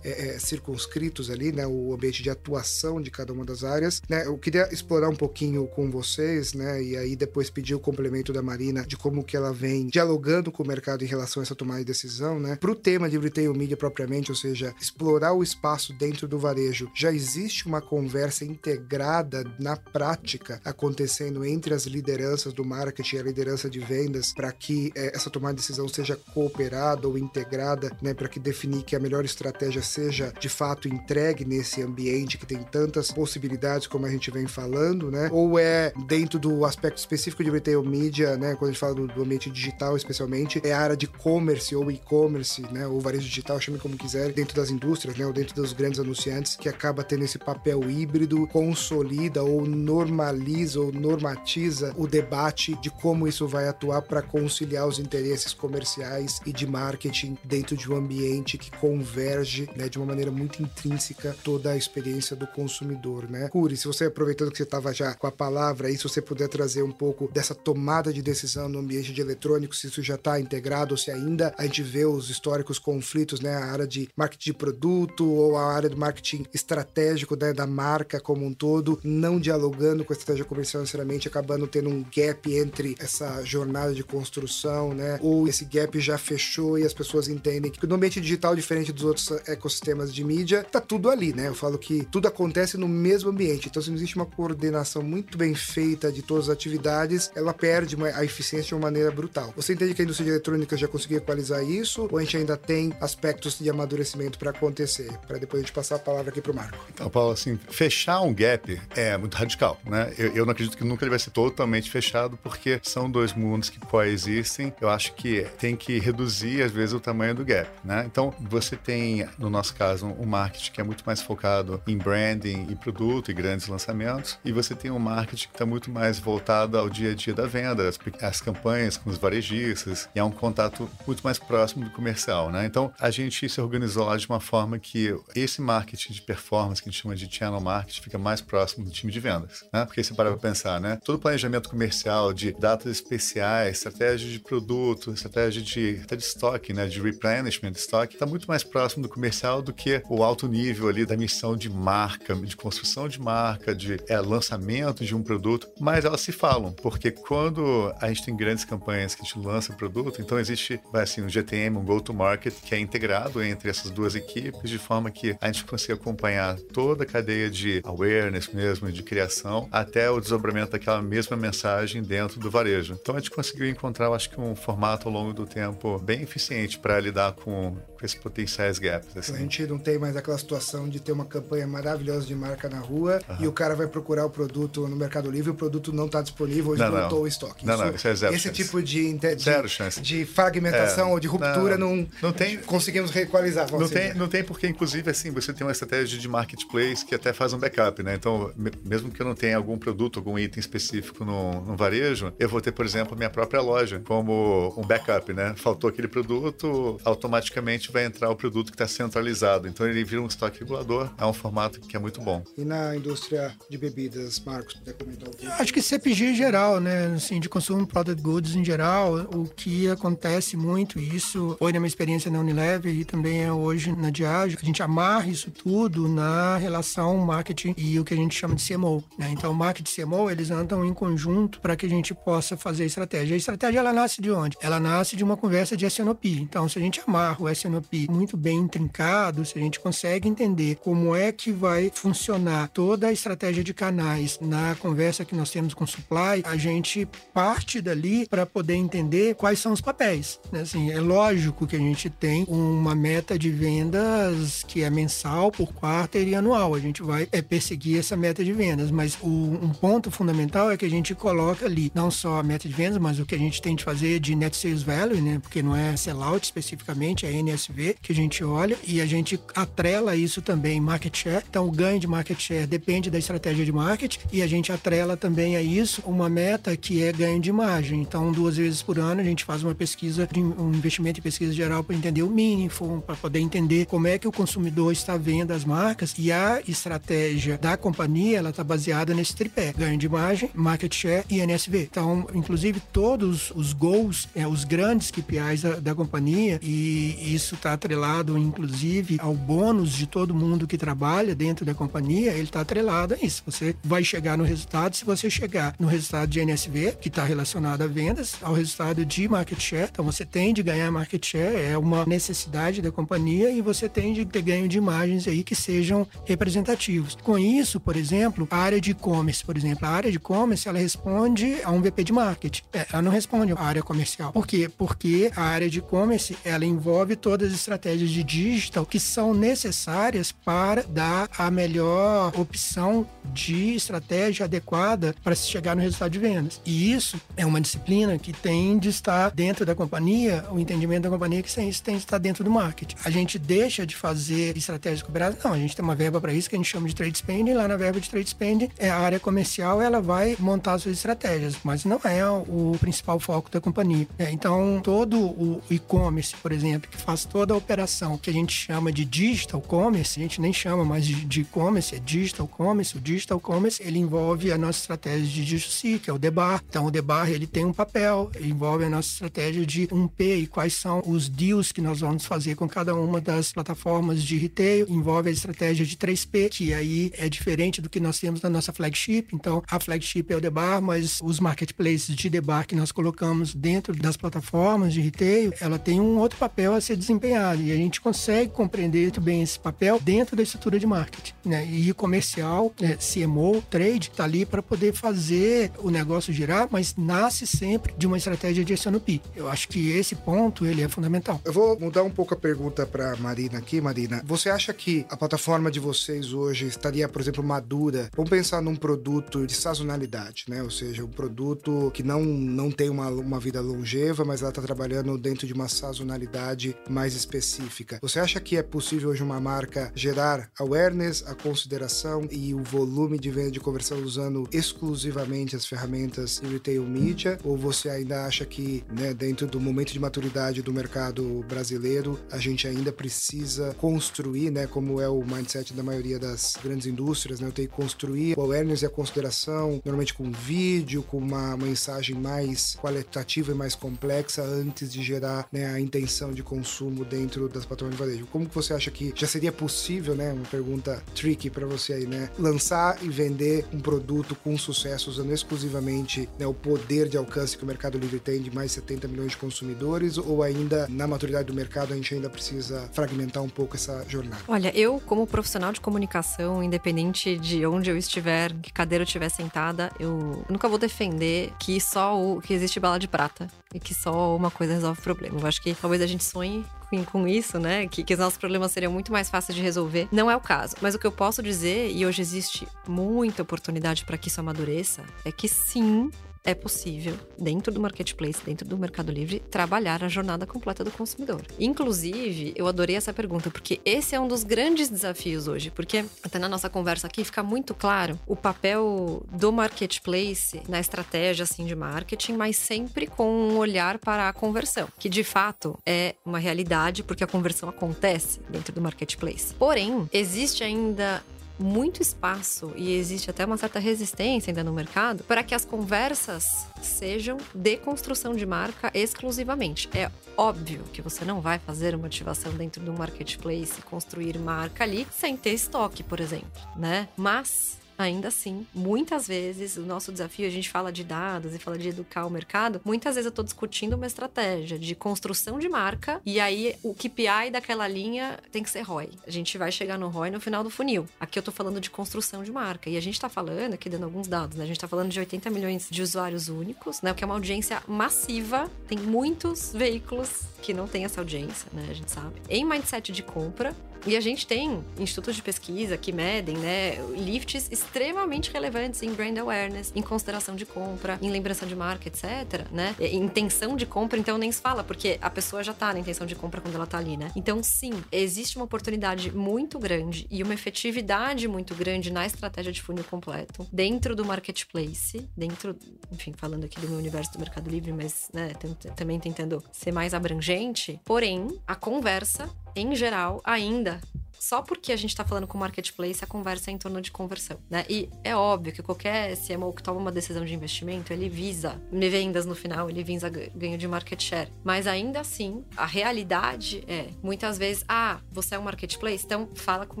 é, é, circunscritos ali, né, o ambiente de atuação de cada uma das áreas, né, eu queria explorar um pouquinho com vocês, né, e aí depois pedir o complemento da Marina de como que ela vem dialogando com o mercado em relação a essa tomada tomar de decisão, né? Para o tema de retail media propriamente, ou seja, explorar o espaço dentro do varejo, já existe uma conversa integrada na prática acontecendo entre as lideranças do marketing e a liderança de vendas para que é, essa tomada de decisão seja cooperada ou integrada, né? Para que definir que a melhor estratégia seja de fato entregue nesse ambiente que tem tantas possibilidades como a gente vem falando, né? Ou é dentro do aspecto específico de retail media, né? Quando a gente fala do, do ambiente digital especialmente, é a área de commerce e-commerce ou e-commerce, né, ou varejo digital, chame como quiser, dentro das indústrias, né, ou dentro dos grandes anunciantes, que acaba tendo esse papel híbrido, consolida ou normaliza ou normatiza o debate de como isso vai atuar para conciliar os interesses comerciais e de marketing dentro de um ambiente que converge, né, de uma maneira muito intrínseca toda a experiência do consumidor, né? Curi, se você aproveitando que você estava já com a palavra aí, se você puder trazer um pouco dessa tomada de decisão no ambiente de eletrônicos, se isso já está integrado ou se ainda ainda a gente vê os históricos conflitos, né? A área de marketing de produto ou a área do marketing estratégico né? da marca como um todo, não dialogando com a estratégia comercial necessariamente, acabando tendo um gap entre essa jornada de construção, né? Ou esse gap já fechou e as pessoas entendem que no ambiente digital, diferente dos outros ecossistemas de mídia, tá tudo ali, né? Eu falo que tudo acontece no mesmo ambiente. Então, se não existe uma coordenação muito bem feita de todas as atividades, ela perde a eficiência de uma maneira brutal. Você entende que a indústria de eletrônica já conseguia com atualizar isso ou a gente ainda tem aspectos de amadurecimento para acontecer? Para depois a gente passar a palavra aqui para o Marco. Então, Paulo, assim, fechar um gap é muito radical, né? Eu, eu, não acredito que nunca ele vai ser totalmente fechado, porque são dois mundos que coexistem. Eu acho que tem que reduzir, às vezes, o tamanho do gap, né? Então, você tem, no nosso caso, um marketing que é muito mais focado em branding e produto e grandes lançamentos, e você tem um marketing que está muito mais voltado ao dia a dia da venda, as, campanhas com os varejistas, e é um contato muito mais próximo do comercial, né? Então, a gente se organizou lá de uma forma que esse marketing de performance, que a gente chama de channel marketing, fica mais próximo do time de vendas, né? Porque você para pra pensar, né? Todo planejamento comercial de datas especiais, estratégia de produto, estratégia de, até de estoque, né? De replenishment de estoque, está muito mais próximo do comercial do que o alto nível ali da missão de marca, de construção de marca, de é, lançamento de um produto, mas elas se falam, porque quando a gente tem grandes campanhas que a gente lança produto, então existe assim, um GTM, um go-to-market, que é integrado entre essas duas equipes, de forma que a gente consiga acompanhar toda a cadeia de awareness mesmo, de criação, até o desdobramento daquela mesma mensagem dentro do varejo. Então a gente conseguiu encontrar, acho que um formato ao longo do tempo bem eficiente para lidar com, com esses potenciais gaps. Assim. A gente não tem mais aquela situação de ter uma campanha maravilhosa de marca na rua uhum. e o cara vai procurar o produto no Mercado Livre e o produto não está disponível ou esgotou o estoque. Não, isso, não, isso é zero Esse chance. tipo de, de, zero chance. de fragmentação é, ou de ruptura não, não, não tem, conseguimos reequalizar. Não tem, não tem porque, inclusive, assim, você tem uma estratégia de marketplace que até faz um backup, né? Então, mesmo que eu não tenha algum produto, algum item específico no, no varejo, eu vou ter, por exemplo, minha própria loja como um backup, né? Faltou aquele produto, automaticamente vai entrar o produto que está centralizado. Então, ele vira um estoque regulador. É um formato que é muito bom. E na indústria de bebidas, Marcos, puder comentar um? Acho que CPG em geral, né? Assim, de consumo product goods em geral, o que acontece muito, e isso foi na minha experiência na Unilever e também é hoje na Diageo, a gente amarra isso tudo na relação marketing e o que a gente chama de CMO. Né? Então, marketing e CMO, eles andam em conjunto para que a gente possa fazer estratégia. A estratégia, ela nasce de onde? Ela nasce de uma conversa de SNOP. Então, se a gente amarra o SNOP muito bem intrincado, se a gente consegue entender como é que vai funcionar toda a estratégia de canais na conversa que nós temos com o supply, a gente parte dali para poder entender quais são os papéis. Né? Assim, é lógico que a gente tem uma meta de vendas que é mensal, por quarto e anual. A gente vai é, perseguir essa meta de vendas, mas o, um ponto fundamental é que a gente coloca ali não só a meta de vendas, mas o que a gente tem de fazer de net sales value, né? Porque não é sellout especificamente, é NSV que a gente olha e a gente atrela isso também market share. Então, o ganho de market share depende da estratégia de marketing e a gente atrela também a isso uma meta que é ganho de margem. Então, duas vezes por ano a gente faz uma pesquisa, um investimento em pesquisa geral para entender o mínimo, para poder entender como é que o consumidor está vendo as marcas e a estratégia da companhia ela está baseada nesse tripé: ganho de margem, market share e NSV. Então, inclusive todos os goals, é, os grandes KPIs da, da companhia e isso está atrelado, inclusive, ao bônus de todo mundo que trabalha dentro da companhia. Ele está atrelado a isso. Você vai chegar no resultado se você chegar no resultado de NSV, que está relacionado a vendas, ao resultado de market share. Então, você tem de ganhar market share, é uma necessidade da companhia e você tem de ter ganho de imagens aí que sejam representativos. Com isso, por exemplo, a área de e-commerce, por exemplo, a área de e-commerce, ela responde a um VP de marketing. É, ela não responde à área comercial. Por quê? Porque a área de e-commerce, ela envolve todas as estratégias de digital que são necessárias para dar a melhor opção de estratégia adequada para se chegar no resultado de vendas. E isso é uma disciplina que tem de estar dentro da companhia, o entendimento da companhia que isso tem de estar dentro do marketing. A gente deixa de fazer estratégias cooperadas? Não, a gente tem uma verba para isso que a gente chama de trade spending. Lá na verba de trade spending, é a área comercial ela vai montar suas estratégias, mas não é o principal foco da companhia. É, então, todo o e-commerce, por exemplo, que faz toda a operação que a gente chama de digital commerce, a gente nem chama mais de e-commerce, é digital commerce. O digital commerce ele envolve a nossa estratégia de D2C, que é o DEBAR. Então, o DEBAR ele tem um papel, envolve a nossa estratégia de 1P e quais são os deals que nós vamos fazer com cada uma das plataformas de retail, envolve a estratégia de 3P, que aí é diferente do que nós temos na nossa flagship. Então, a flagship é o Debar, mas os marketplaces de Debar que nós colocamos dentro das plataformas de retail, ela tem um outro papel a ser desempenhado e a gente consegue compreender muito bem esse papel dentro da estrutura de marketing. Né? E comercial, é, CMO, trade, está ali para poder fazer o negócio girar, mas nasce sempre de uma estratégia de SNOP. Eu acho que esse ponto, ele é fundamental. Eu vou mudar um pouco a pergunta para Marina aqui, Marina. Você acha que a plataforma de vocês hoje estaria, por exemplo, madura? Vamos pensar num produto de sazonalidade, né? Ou seja, um produto que não, não tem uma, uma vida longeva, mas ela está trabalhando dentro de uma sazonalidade mais específica. Você acha que é possível hoje uma marca gerar awareness, a consideração e o volume de venda de conversão usando exclusivamente as ferramentas de retail media? Ou você ainda acha que, né, dentro do momento de maturidade do mercado brasileiro, a gente ainda precisa construir, né, como é o mindset da maioria das grandes indústrias, né, eu tenho que construir o awareness e a consideração, normalmente com vídeo, com uma mensagem mais qualitativa e mais complexa antes de gerar né, a intenção de consumo dentro das plataformas de varejo. Como que você acha que já seria possível, né, uma pergunta tricky para você aí, né, lançar e vender um produto com sucesso usando exclusivamente né, o poder de alcance que o Mercado Livre tem de mais 70 milhões de consumidores ou ainda na maturidade do mercado a gente ainda precisa fragmentar um pouco essa jornada? Olha, eu como profissional de comunicação, independente de onde eu estiver, que cadeira eu estiver sentada, eu nunca vou defender que só o que existe bala de prata e que só uma coisa resolve o problema. Eu acho que talvez a gente sonhe com isso, né? Que, que os nossos problemas seriam muito mais fáceis de resolver. Não é o caso. Mas o que eu posso dizer, e hoje existe muita oportunidade para que isso amadureça, é que sim, é possível, dentro do marketplace, dentro do Mercado Livre, trabalhar a jornada completa do consumidor. Inclusive, eu adorei essa pergunta, porque esse é um dos grandes desafios hoje, porque até na nossa conversa aqui fica muito claro o papel do marketplace na estratégia assim de marketing, mas sempre com um olhar para a conversão, que de fato é uma realidade, porque a conversão acontece dentro do marketplace. Porém, existe ainda muito espaço e existe até uma certa resistência ainda no mercado para que as conversas sejam de construção de marca exclusivamente. É óbvio que você não vai fazer uma ativação dentro do marketplace, construir marca ali sem ter estoque, por exemplo, né? Mas ainda assim, muitas vezes, o nosso desafio, a gente fala de dados e fala de educar o mercado, muitas vezes eu estou discutindo uma estratégia de construção de marca e aí o KPI daquela linha tem que ser ROI. A gente vai chegar no ROI no final do funil. Aqui eu estou falando de construção de marca e a gente está falando, aqui dando alguns dados, né? A gente está falando de 80 milhões de usuários únicos, né? O que é uma audiência massiva, tem muitos veículos que não têm essa audiência, né? A gente sabe. Em mindset de compra, e a gente tem institutos de pesquisa que medem, né, lifts extremamente relevantes em brand awareness, em consideração de compra, em lembrança de marca, etc, né? Intenção de compra, então nem se fala, porque a pessoa já tá na intenção de compra quando ela tá ali, né? Então, sim, existe uma oportunidade muito grande e uma efetividade muito grande na estratégia de funil completo dentro do marketplace, dentro, enfim, falando aqui do meu universo do Mercado Livre, mas, né, também tentando ser mais abrangente. Porém, a conversa em geral, ainda só porque a gente está falando com o marketplace, a conversa é em torno de conversão, né? E é óbvio que qualquer CMO que toma uma decisão de investimento, ele visa vendas no final, ele visa ganho de market share. Mas ainda assim, a realidade é, muitas vezes, ah, você é um marketplace, então fala com o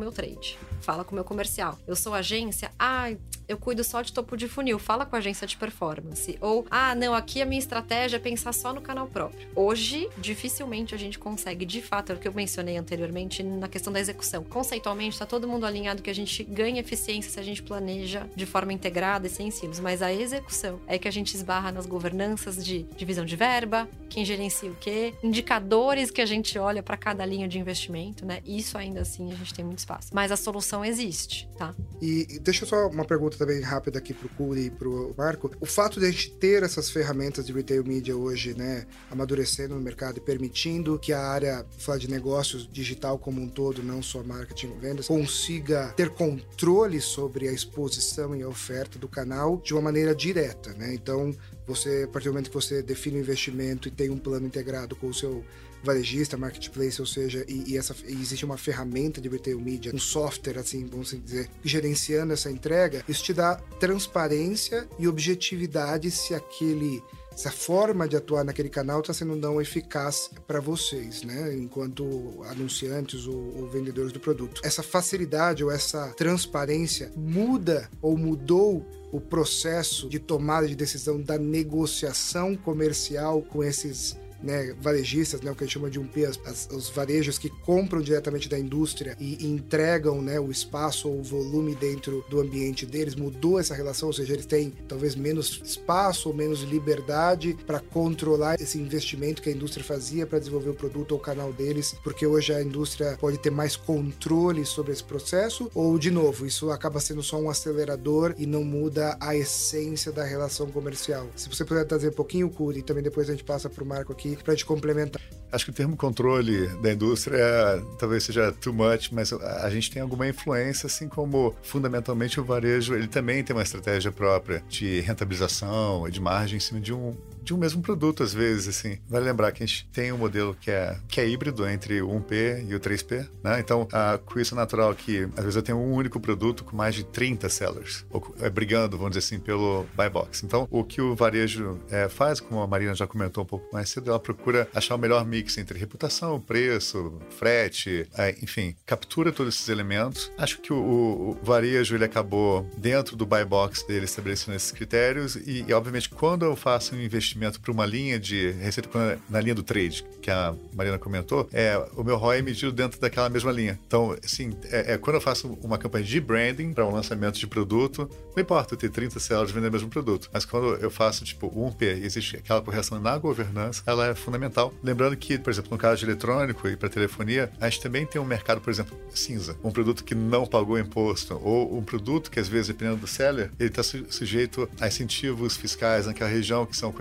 meu trade, fala com o meu comercial. Eu sou agência, ah, eu cuido só de topo de funil, fala com a agência de performance. Ou, ah, não, aqui a minha estratégia é pensar só no canal próprio. Hoje, dificilmente a gente consegue, de fato, é o que eu mencionei anteriormente na questão da execução. Conceitualmente, está todo mundo alinhado que a gente ganha eficiência se a gente planeja de forma integrada e sem silos, mas a execução é que a gente esbarra nas governanças de divisão de verba, quem gerencia o quê, indicadores que a gente olha para cada linha de investimento, né? Isso ainda assim a gente tem muito espaço. Mas a solução existe, tá? E deixa só uma pergunta também rápida aqui pro Curi e pro Marco. O fato de a gente ter essas ferramentas de retail media hoje, né, amadurecendo no mercado e permitindo que a área de negócios digital como um todo, não só marketing e vendas, consiga ter controle sobre a exposição e a oferta do canal de uma maneira direta, né? Então, você, a partir do momento que você define o investimento e tem um plano integrado com o seu varejista, marketplace, ou seja, e, e essa, e existe uma ferramenta de retail media, um software, assim, vamos dizer, gerenciando essa entrega, isso te dá transparência e objetividade se aquele essa forma de atuar naquele canal está sendo não eficaz para vocês, né? Enquanto anunciantes ou, ou, vendedores do produto. Essa facilidade ou essa transparência muda ou mudou o processo de tomada de decisão da negociação comercial com esses né, varejistas, né, o que a gente chama de 1P, as, as, os varejos que compram diretamente da indústria e, e entregam né, o espaço ou o volume dentro do ambiente deles, mudou essa relação, ou seja, eles têm talvez menos espaço ou menos liberdade para controlar esse investimento que a indústria fazia para desenvolver o produto ou o canal deles, porque hoje a indústria pode ter mais controle sobre esse processo, ou de novo, isso acaba sendo só um acelerador e não muda a essência da relação comercial. Se você puder trazer um pouquinho, Curi, e também depois a gente passa para o Marco aqui para te complementar. Acho que o termo controle da indústria talvez seja too much, mas a gente tem alguma influência, assim como fundamentalmente o varejo, ele também tem uma estratégia própria de rentabilização, de margem em cima de um, de um mesmo produto, às vezes, assim. Vale lembrar que a gente tem um modelo que é, que é híbrido entre o 1P e o 3P, né? Então, a, isso é natural que, às vezes, eu tenho um único produto com mais de 30 sellers, ou, é, brigando, vamos dizer assim, pelo buy box. Então, o que o varejo é, faz, como a Marina já comentou um pouco mais cedo, ela procura achar o melhor mix entre reputação, preço, frete, é, enfim, captura todos esses elementos. Acho que o, o, o, varejo, ele acabou, dentro do buy box dele, estabelecendo esses critérios e, e obviamente, quando eu faço um investimento investimento para uma linha de receita na linha do trade, que a Marina comentou, é o meu ROI é medido dentro daquela mesma linha. Então, assim, é, é quando eu faço uma campanha de branding para um lançamento de produto, não importa eu ter 30 sellers vendendo o mesmo produto, mas quando eu faço, tipo, 1P, existe aquela correção na governança, ela é fundamental. Lembrando que, por exemplo, no caso de eletrônico e para telefonia, a gente também tem um mercado, por exemplo, cinza. Um produto que não pagou imposto, ou um produto que, às vezes, dependendo do seller, ele está sujeito a incentivos fiscais naquela região que são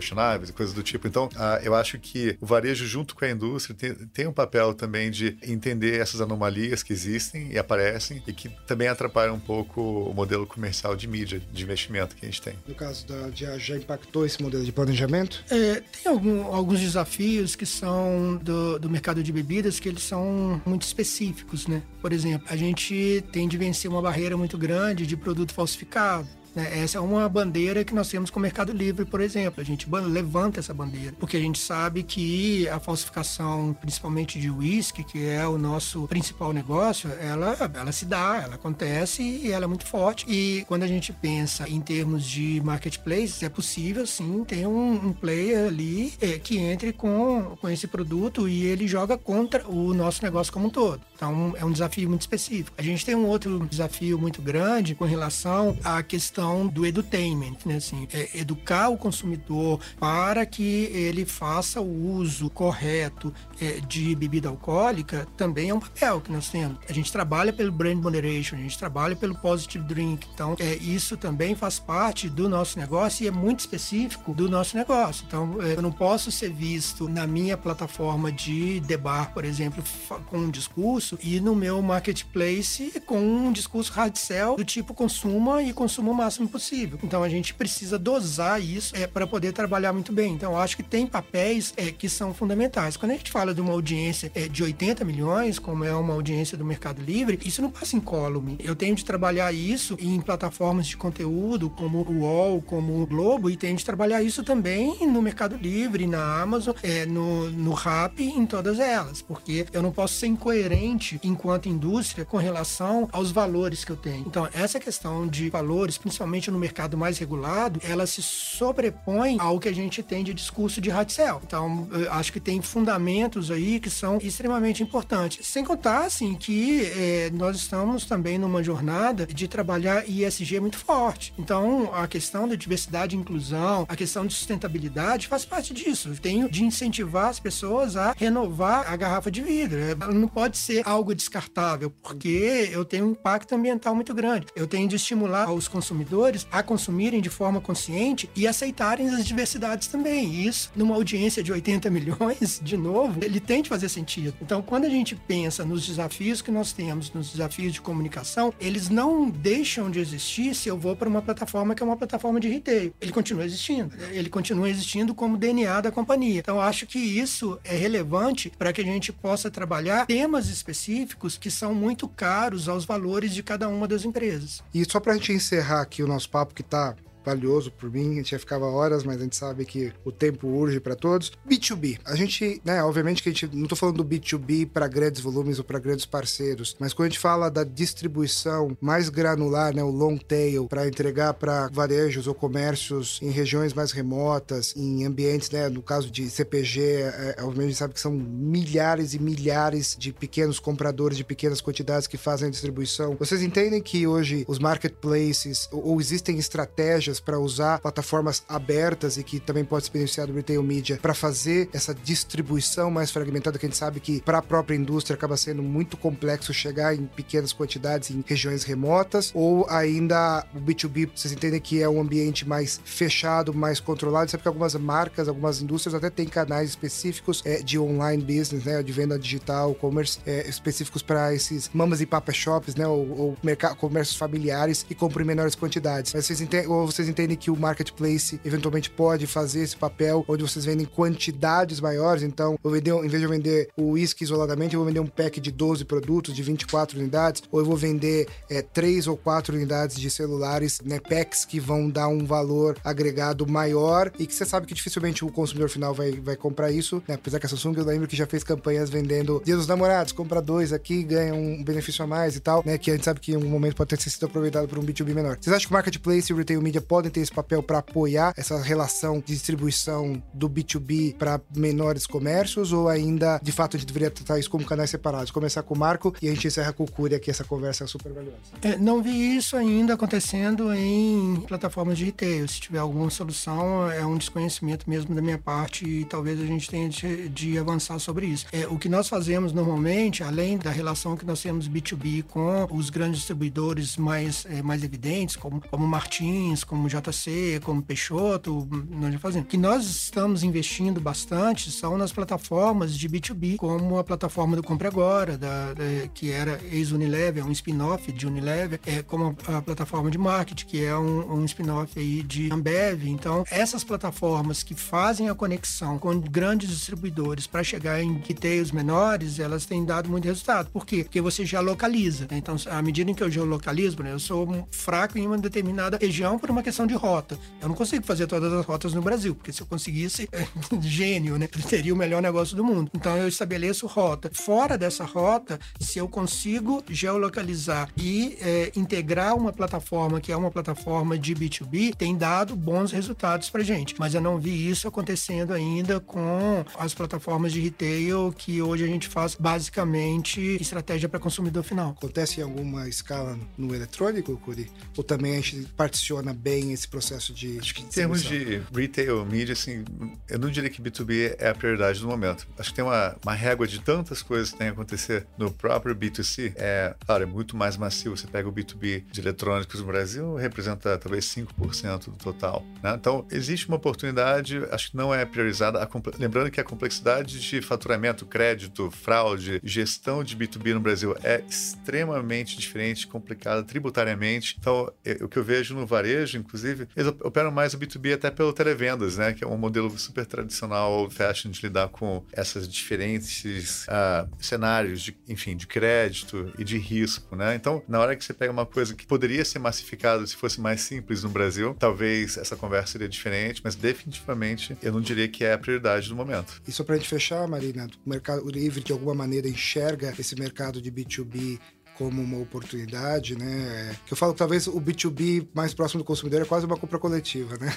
e coisas do tipo. Então, uh, eu acho que o varejo, junto com a indústria, tem, tem, um papel também de entender essas anomalias que existem e aparecem e que também atrapalham um pouco o modelo comercial de mídia, de investimento que a gente tem. No caso da Diageo, já impactou esse modelo de planejamento? É, tem algum, alguns desafios que são do, do mercado de bebidas que eles são muito específicos, né? Por exemplo, a gente tem de vencer uma barreira muito grande de produto falsificado? Essa é uma bandeira que nós temos com o Mercado Livre, por exemplo. A gente levanta essa bandeira, porque a gente sabe que a falsificação, principalmente de uísque, que é o nosso principal negócio, ela, ela se dá, ela acontece e ela é muito forte. E quando a gente pensa em termos de marketplaces, é possível sim ter um, um player ali é, que entre com, com esse produto e ele joga contra o nosso negócio como um todo. Então é um desafio muito específico. A gente tem um outro desafio muito grande com relação à questão questão do edutainment, né? Assim, é educar o consumidor para que ele faça o uso correto é, de bebida alcoólica também é um papel que nós temos. A gente trabalha pelo brand moderation, a gente trabalha pelo positive drink. Então, é, isso também faz parte do nosso negócio e é muito específico do nosso negócio. Então, é, eu não posso ser visto na minha plataforma de debar, por exemplo, com um discurso e no meu marketplace com um discurso hard sell do tipo consuma e consuma o máximo possível. Então, a gente precisa dosar isso é, para poder trabalhar muito bem. Então, acho que tem papéis é, que são fundamentais. Quando a gente fala de uma audiência é, de 80 milhões, como é uma audiência do Mercado Livre, isso não passa incólume. Eu tenho de trabalhar isso em plataformas de conteúdo como o UOL, como o Globo, e tenho de trabalhar isso também no Mercado Livre, na Amazon, é, no, no Rap, em todas elas, porque eu não posso ser incoerente enquanto indústria com relação aos valores que eu tenho. Então, essa questão de valores, principalmente no mercado mais regulado, ela se sobrepõe ao que a gente tem de discurso de hard sell. Então, acho que tem fundamentos aí que são extremamente importantes. Sem contar, assim, que é, nós estamos também numa jornada de trabalhar ISG muito forte. Então, a questão da diversidade e inclusão, a questão de sustentabilidade faz parte disso. Tenho de incentivar as pessoas a renovar a garrafa de vidro. Ela não pode ser algo descartável, porque eu tenho um impacto ambiental muito grande. Eu tenho de estimular os consumidores a consumirem de forma consciente e aceitarem as diversidades também. E isso, numa audiência de 80 milhões, de novo, ele tem de fazer sentido. Então, quando a gente pensa nos desafios que nós temos, nos desafios de comunicação, eles não deixam de existir se eu vou para uma plataforma que é uma plataforma de retail. Ele continua existindo. Ele continua existindo como DNA da companhia. Então, acho que isso é relevante para que a gente possa trabalhar temas específicos que são muito caros aos valores de cada uma das empresas. E só para a gente encerrar aqui o nosso papo que está valioso por mim. A gente já ficava horas, mas a gente sabe que o tempo urge para todos. B2B. A gente, né, obviamente que a gente não tô falando do B2B para grandes volumes ou para grandes parceiros, mas quando a gente fala da distribuição mais granular, né, o long tail, para entregar para varejos ou comércios em regiões mais remotas, em ambientes, né, no caso de CPG, é, obviamente a gente sabe que são milhares e milhares de pequenos compradores de pequenas quantidades que fazem a distribuição. Vocês entendem que hoje os marketplaces ou, ou existem estratégias para usar plataformas abertas e que também pode se beneficiar do retail media para fazer essa distribuição mais fragmentada, que a gente sabe que para a própria indústria acaba sendo muito complexo chegar em pequenas quantidades em regiões remotas, ou ainda o B2B, vocês entendem que é um ambiente mais fechado, mais controlado, sabe que algumas marcas, algumas indústrias até têm canais específicos é, de online business, né, de venda digital, commerce, é, específicos para esses mamas e papa shops, né, ou, ou comércios familiares e compram em menores quantidades. Mas vocês entendem, ou vocês entendem que o marketplace eventualmente pode fazer esse papel onde vocês vendem quantidades maiores, então eu vender, em vez de eu vender o uísque isoladamente, eu vou vender um pack de 12 produtos, de 24 unidades, ou eu vou vender é, 3 ou 4 unidades de celulares, né, packs que vão dar um valor agregado maior e que você sabe que dificilmente o consumidor final vai, vai comprar isso, né? apesar que a Samsung eu lembro que já fez campanhas vendendo Dia dos Namorados, compra dois aqui, ganha um benefício a mais e tal, né, que a gente sabe que em um momento pode ter sido aproveitado por um B2B menor. Vocês acham que o marketplace e o retail media podem ter esse papel para apoiar essa relação de distribuição do B2B para menores comércios ou ainda, de fato, a gente deveria tratar isso como canais separados? Começar com o Marco e a gente encerra com o Cury aqui, essa conversa é super valiosa. É, não vi isso ainda acontecendo em plataformas de retail. Se tiver alguma solução, é um desconhecimento mesmo da minha parte e talvez a gente tenha de, de avançar sobre isso. É, o que nós fazemos normalmente, além da relação que nós temos B2B com os grandes distribuidores mais, é, mais evidentes, como, como Martins, como JC, como Peixoto, nós já fazemos. que nós estamos investindo bastante são nas plataformas de B2B, como a plataforma do Compre Agora, da, da que era ex-Unilever, um spin-off de Unilever, é, como a, a, plataforma de marketing, que é um, um spin-off aí de Ambev. Então, essas plataformas que fazem a conexão com grandes distribuidores para chegar em retails menores, elas têm dado muito resultado. Por quê? Porque você já localiza. Né? Então, à medida em que eu geolocalizo, eu sou fraco em uma determinada região por uma questão de rota. Eu não consigo fazer todas as rotas no Brasil, porque se eu conseguisse, é, gênio, né? Teria o melhor negócio do mundo. Então, eu estabeleço rota. Fora dessa rota, se eu consigo geolocalizar e é, integrar uma plataforma que é uma plataforma de B2B, tem dado bons resultados para gente. Mas eu não vi isso acontecendo ainda com as plataformas de retail que hoje a gente faz basicamente estratégia para consumidor final. Acontece em alguma escala no eletrônico, Curi? Ou também a gente particiona bem esse processo de. Acho que em termos de retail, mídia, assim, eu não diria que B2B é a prioridade do momento. Acho que tem uma, uma régua de tantas coisas que tem a acontecer no próprio B2C. É, claro, é muito mais macio. Você pega o B2B de eletrônicos no Brasil, representa talvez 5% do total. Né? Então, existe uma oportunidade, acho que não é priorizada. Lembrando que a complexidade de faturamento, crédito, fraude, gestão de B2B no Brasil é extremamente diferente, complicada tributariamente. Então, o que eu vejo no varejo, inclusive, eles operam mais o B2B até pelo televendas, né? Que é um modelo super tradicional, fashion, de lidar com essas diferentes uh, cenários, de, enfim, de crédito e de risco, né? Então, na hora que você pega uma coisa que poderia ser massificada se fosse mais simples no Brasil, talvez essa conversa seria diferente, mas definitivamente eu não diria que é a prioridade do momento. E só para a gente fechar, Marina, o Mercado Livre de alguma maneira enxerga esse mercado de B2B como uma oportunidade, né? Que eu falo que talvez o B2B mais próximo do consumidor é quase uma compra coletiva, né?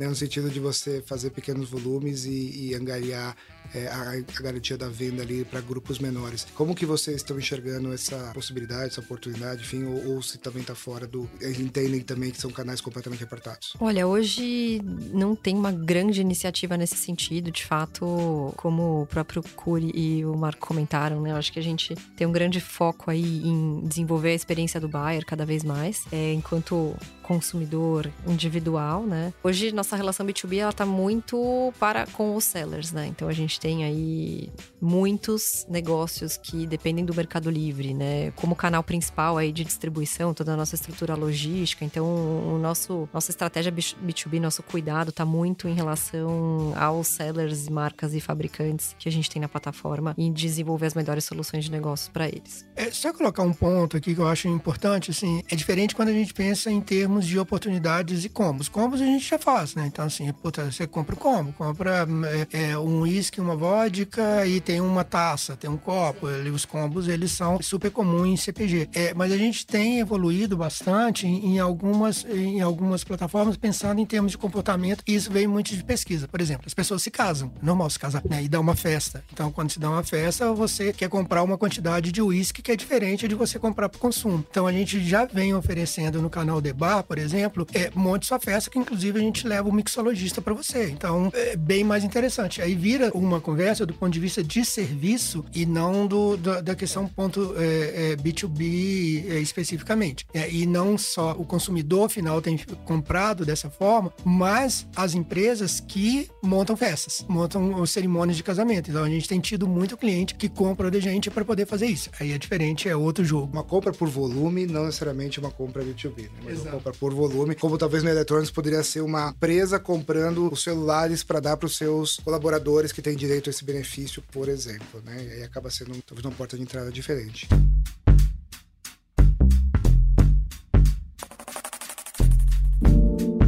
no sentido de você fazer pequenos volumes e, e angariar é, a, a, garantia da venda ali para grupos menores. Como que vocês estão enxergando essa possibilidade, essa oportunidade, enfim, ou, ou se também está fora do... Entendem também que são canais completamente apartados? Olha, hoje não tem uma grande iniciativa nesse sentido, de fato, como o próprio Curi e o Marco comentaram, né? Eu acho que a gente tem um grande foco aí em desenvolver a experiência do buyer cada vez mais, é, enquanto consumidor individual, né? Hoje nossa relação B2B ela tá muito para com os sellers, né? Então a gente tem aí muitos negócios que dependem do Mercado Livre, né? Como canal principal aí de distribuição, toda a nossa estrutura logística. Então o nosso nossa estratégia B2B, nosso cuidado tá muito em relação aos sellers, marcas e fabricantes que a gente tem na plataforma e desenvolver as melhores soluções de negócios para eles. É, colocar um ponto aqui que eu acho importante, assim, é diferente quando a gente pensa em termos de oportunidades e combos. Combos a gente já faz, né? Então, assim, puta, você compra o combo, compra é, é, um uísque, uma vodka e tem uma taça, tem um copo. Os combos, eles são super comuns em CPG. É, mas a gente tem evoluído bastante em, algumas, em algumas plataformas pensando em termos de comportamento e isso veio muito de pesquisa. Por exemplo, as pessoas se casam, normal se casar, né? E dá uma festa. Então, quando se dá uma festa, você quer comprar uma quantidade de uísque que é diferente de você comprar para consumo. Então, a gente já vem oferecendo no canal Debar, por exemplo, é, monte sua festa, que inclusive a gente leva o mixologista para você. Então, é bem mais interessante. Aí vira uma conversa do ponto de vista de serviço e não do, da, da questão ponto é, é, B2B é, especificamente. É, e não só o consumidor final tem comprado dessa forma, mas as empresas que montam festas, montam cerimônias de casamento. Então, a gente tem tido muito cliente que compra da gente para poder fazer isso. Aí é diferente, é outro jogo. Uma compra por volume, não necessariamente uma compra B2B, né? mas Exato. uma compra por volume, como talvez no Eletrônicos poderia ser uma empresa comprando os celulares para dar para os seus colaboradores que têm direito a esse benefício, por exemplo, né? E aí acaba sendo talvez uma porta de entrada diferente.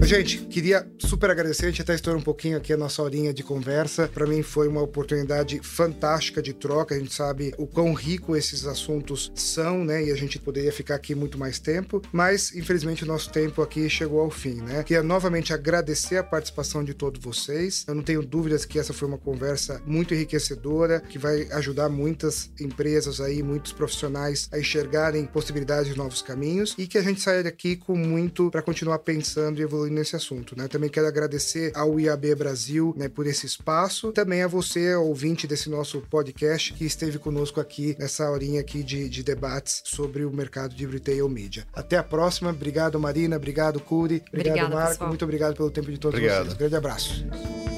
Gente, queria super agradecer. A gente até estourou um pouquinho aqui a nossa horinha de conversa. Para mim foi uma oportunidade fantástica de troca. A gente sabe o quão rico esses assuntos são, né? E a gente poderia ficar aqui muito mais tempo. Mas, infelizmente, o nosso tempo aqui chegou ao fim, né? Queria novamente agradecer a participação de todos vocês. Eu não tenho dúvidas que essa foi uma conversa muito enriquecedora, que vai ajudar muitas empresas aí, muitos profissionais a enxergarem possibilidades de novos caminhos e que a gente saia daqui com muito para continuar pensando e evoluindo nesse assunto, né? Também quero agradecer ao IAB Brasil, né, por esse espaço, também a você, ouvinte desse nosso podcast, que esteve conosco aqui nessa horinha aqui de, de debates sobre o mercado de retail media. Até a próxima. Obrigado, Marina. Obrigado, Curi. Obrigado, Obrigada, Marco. Pessoal. Muito obrigado pelo tempo de todos obrigado. vocês. Grande abraço.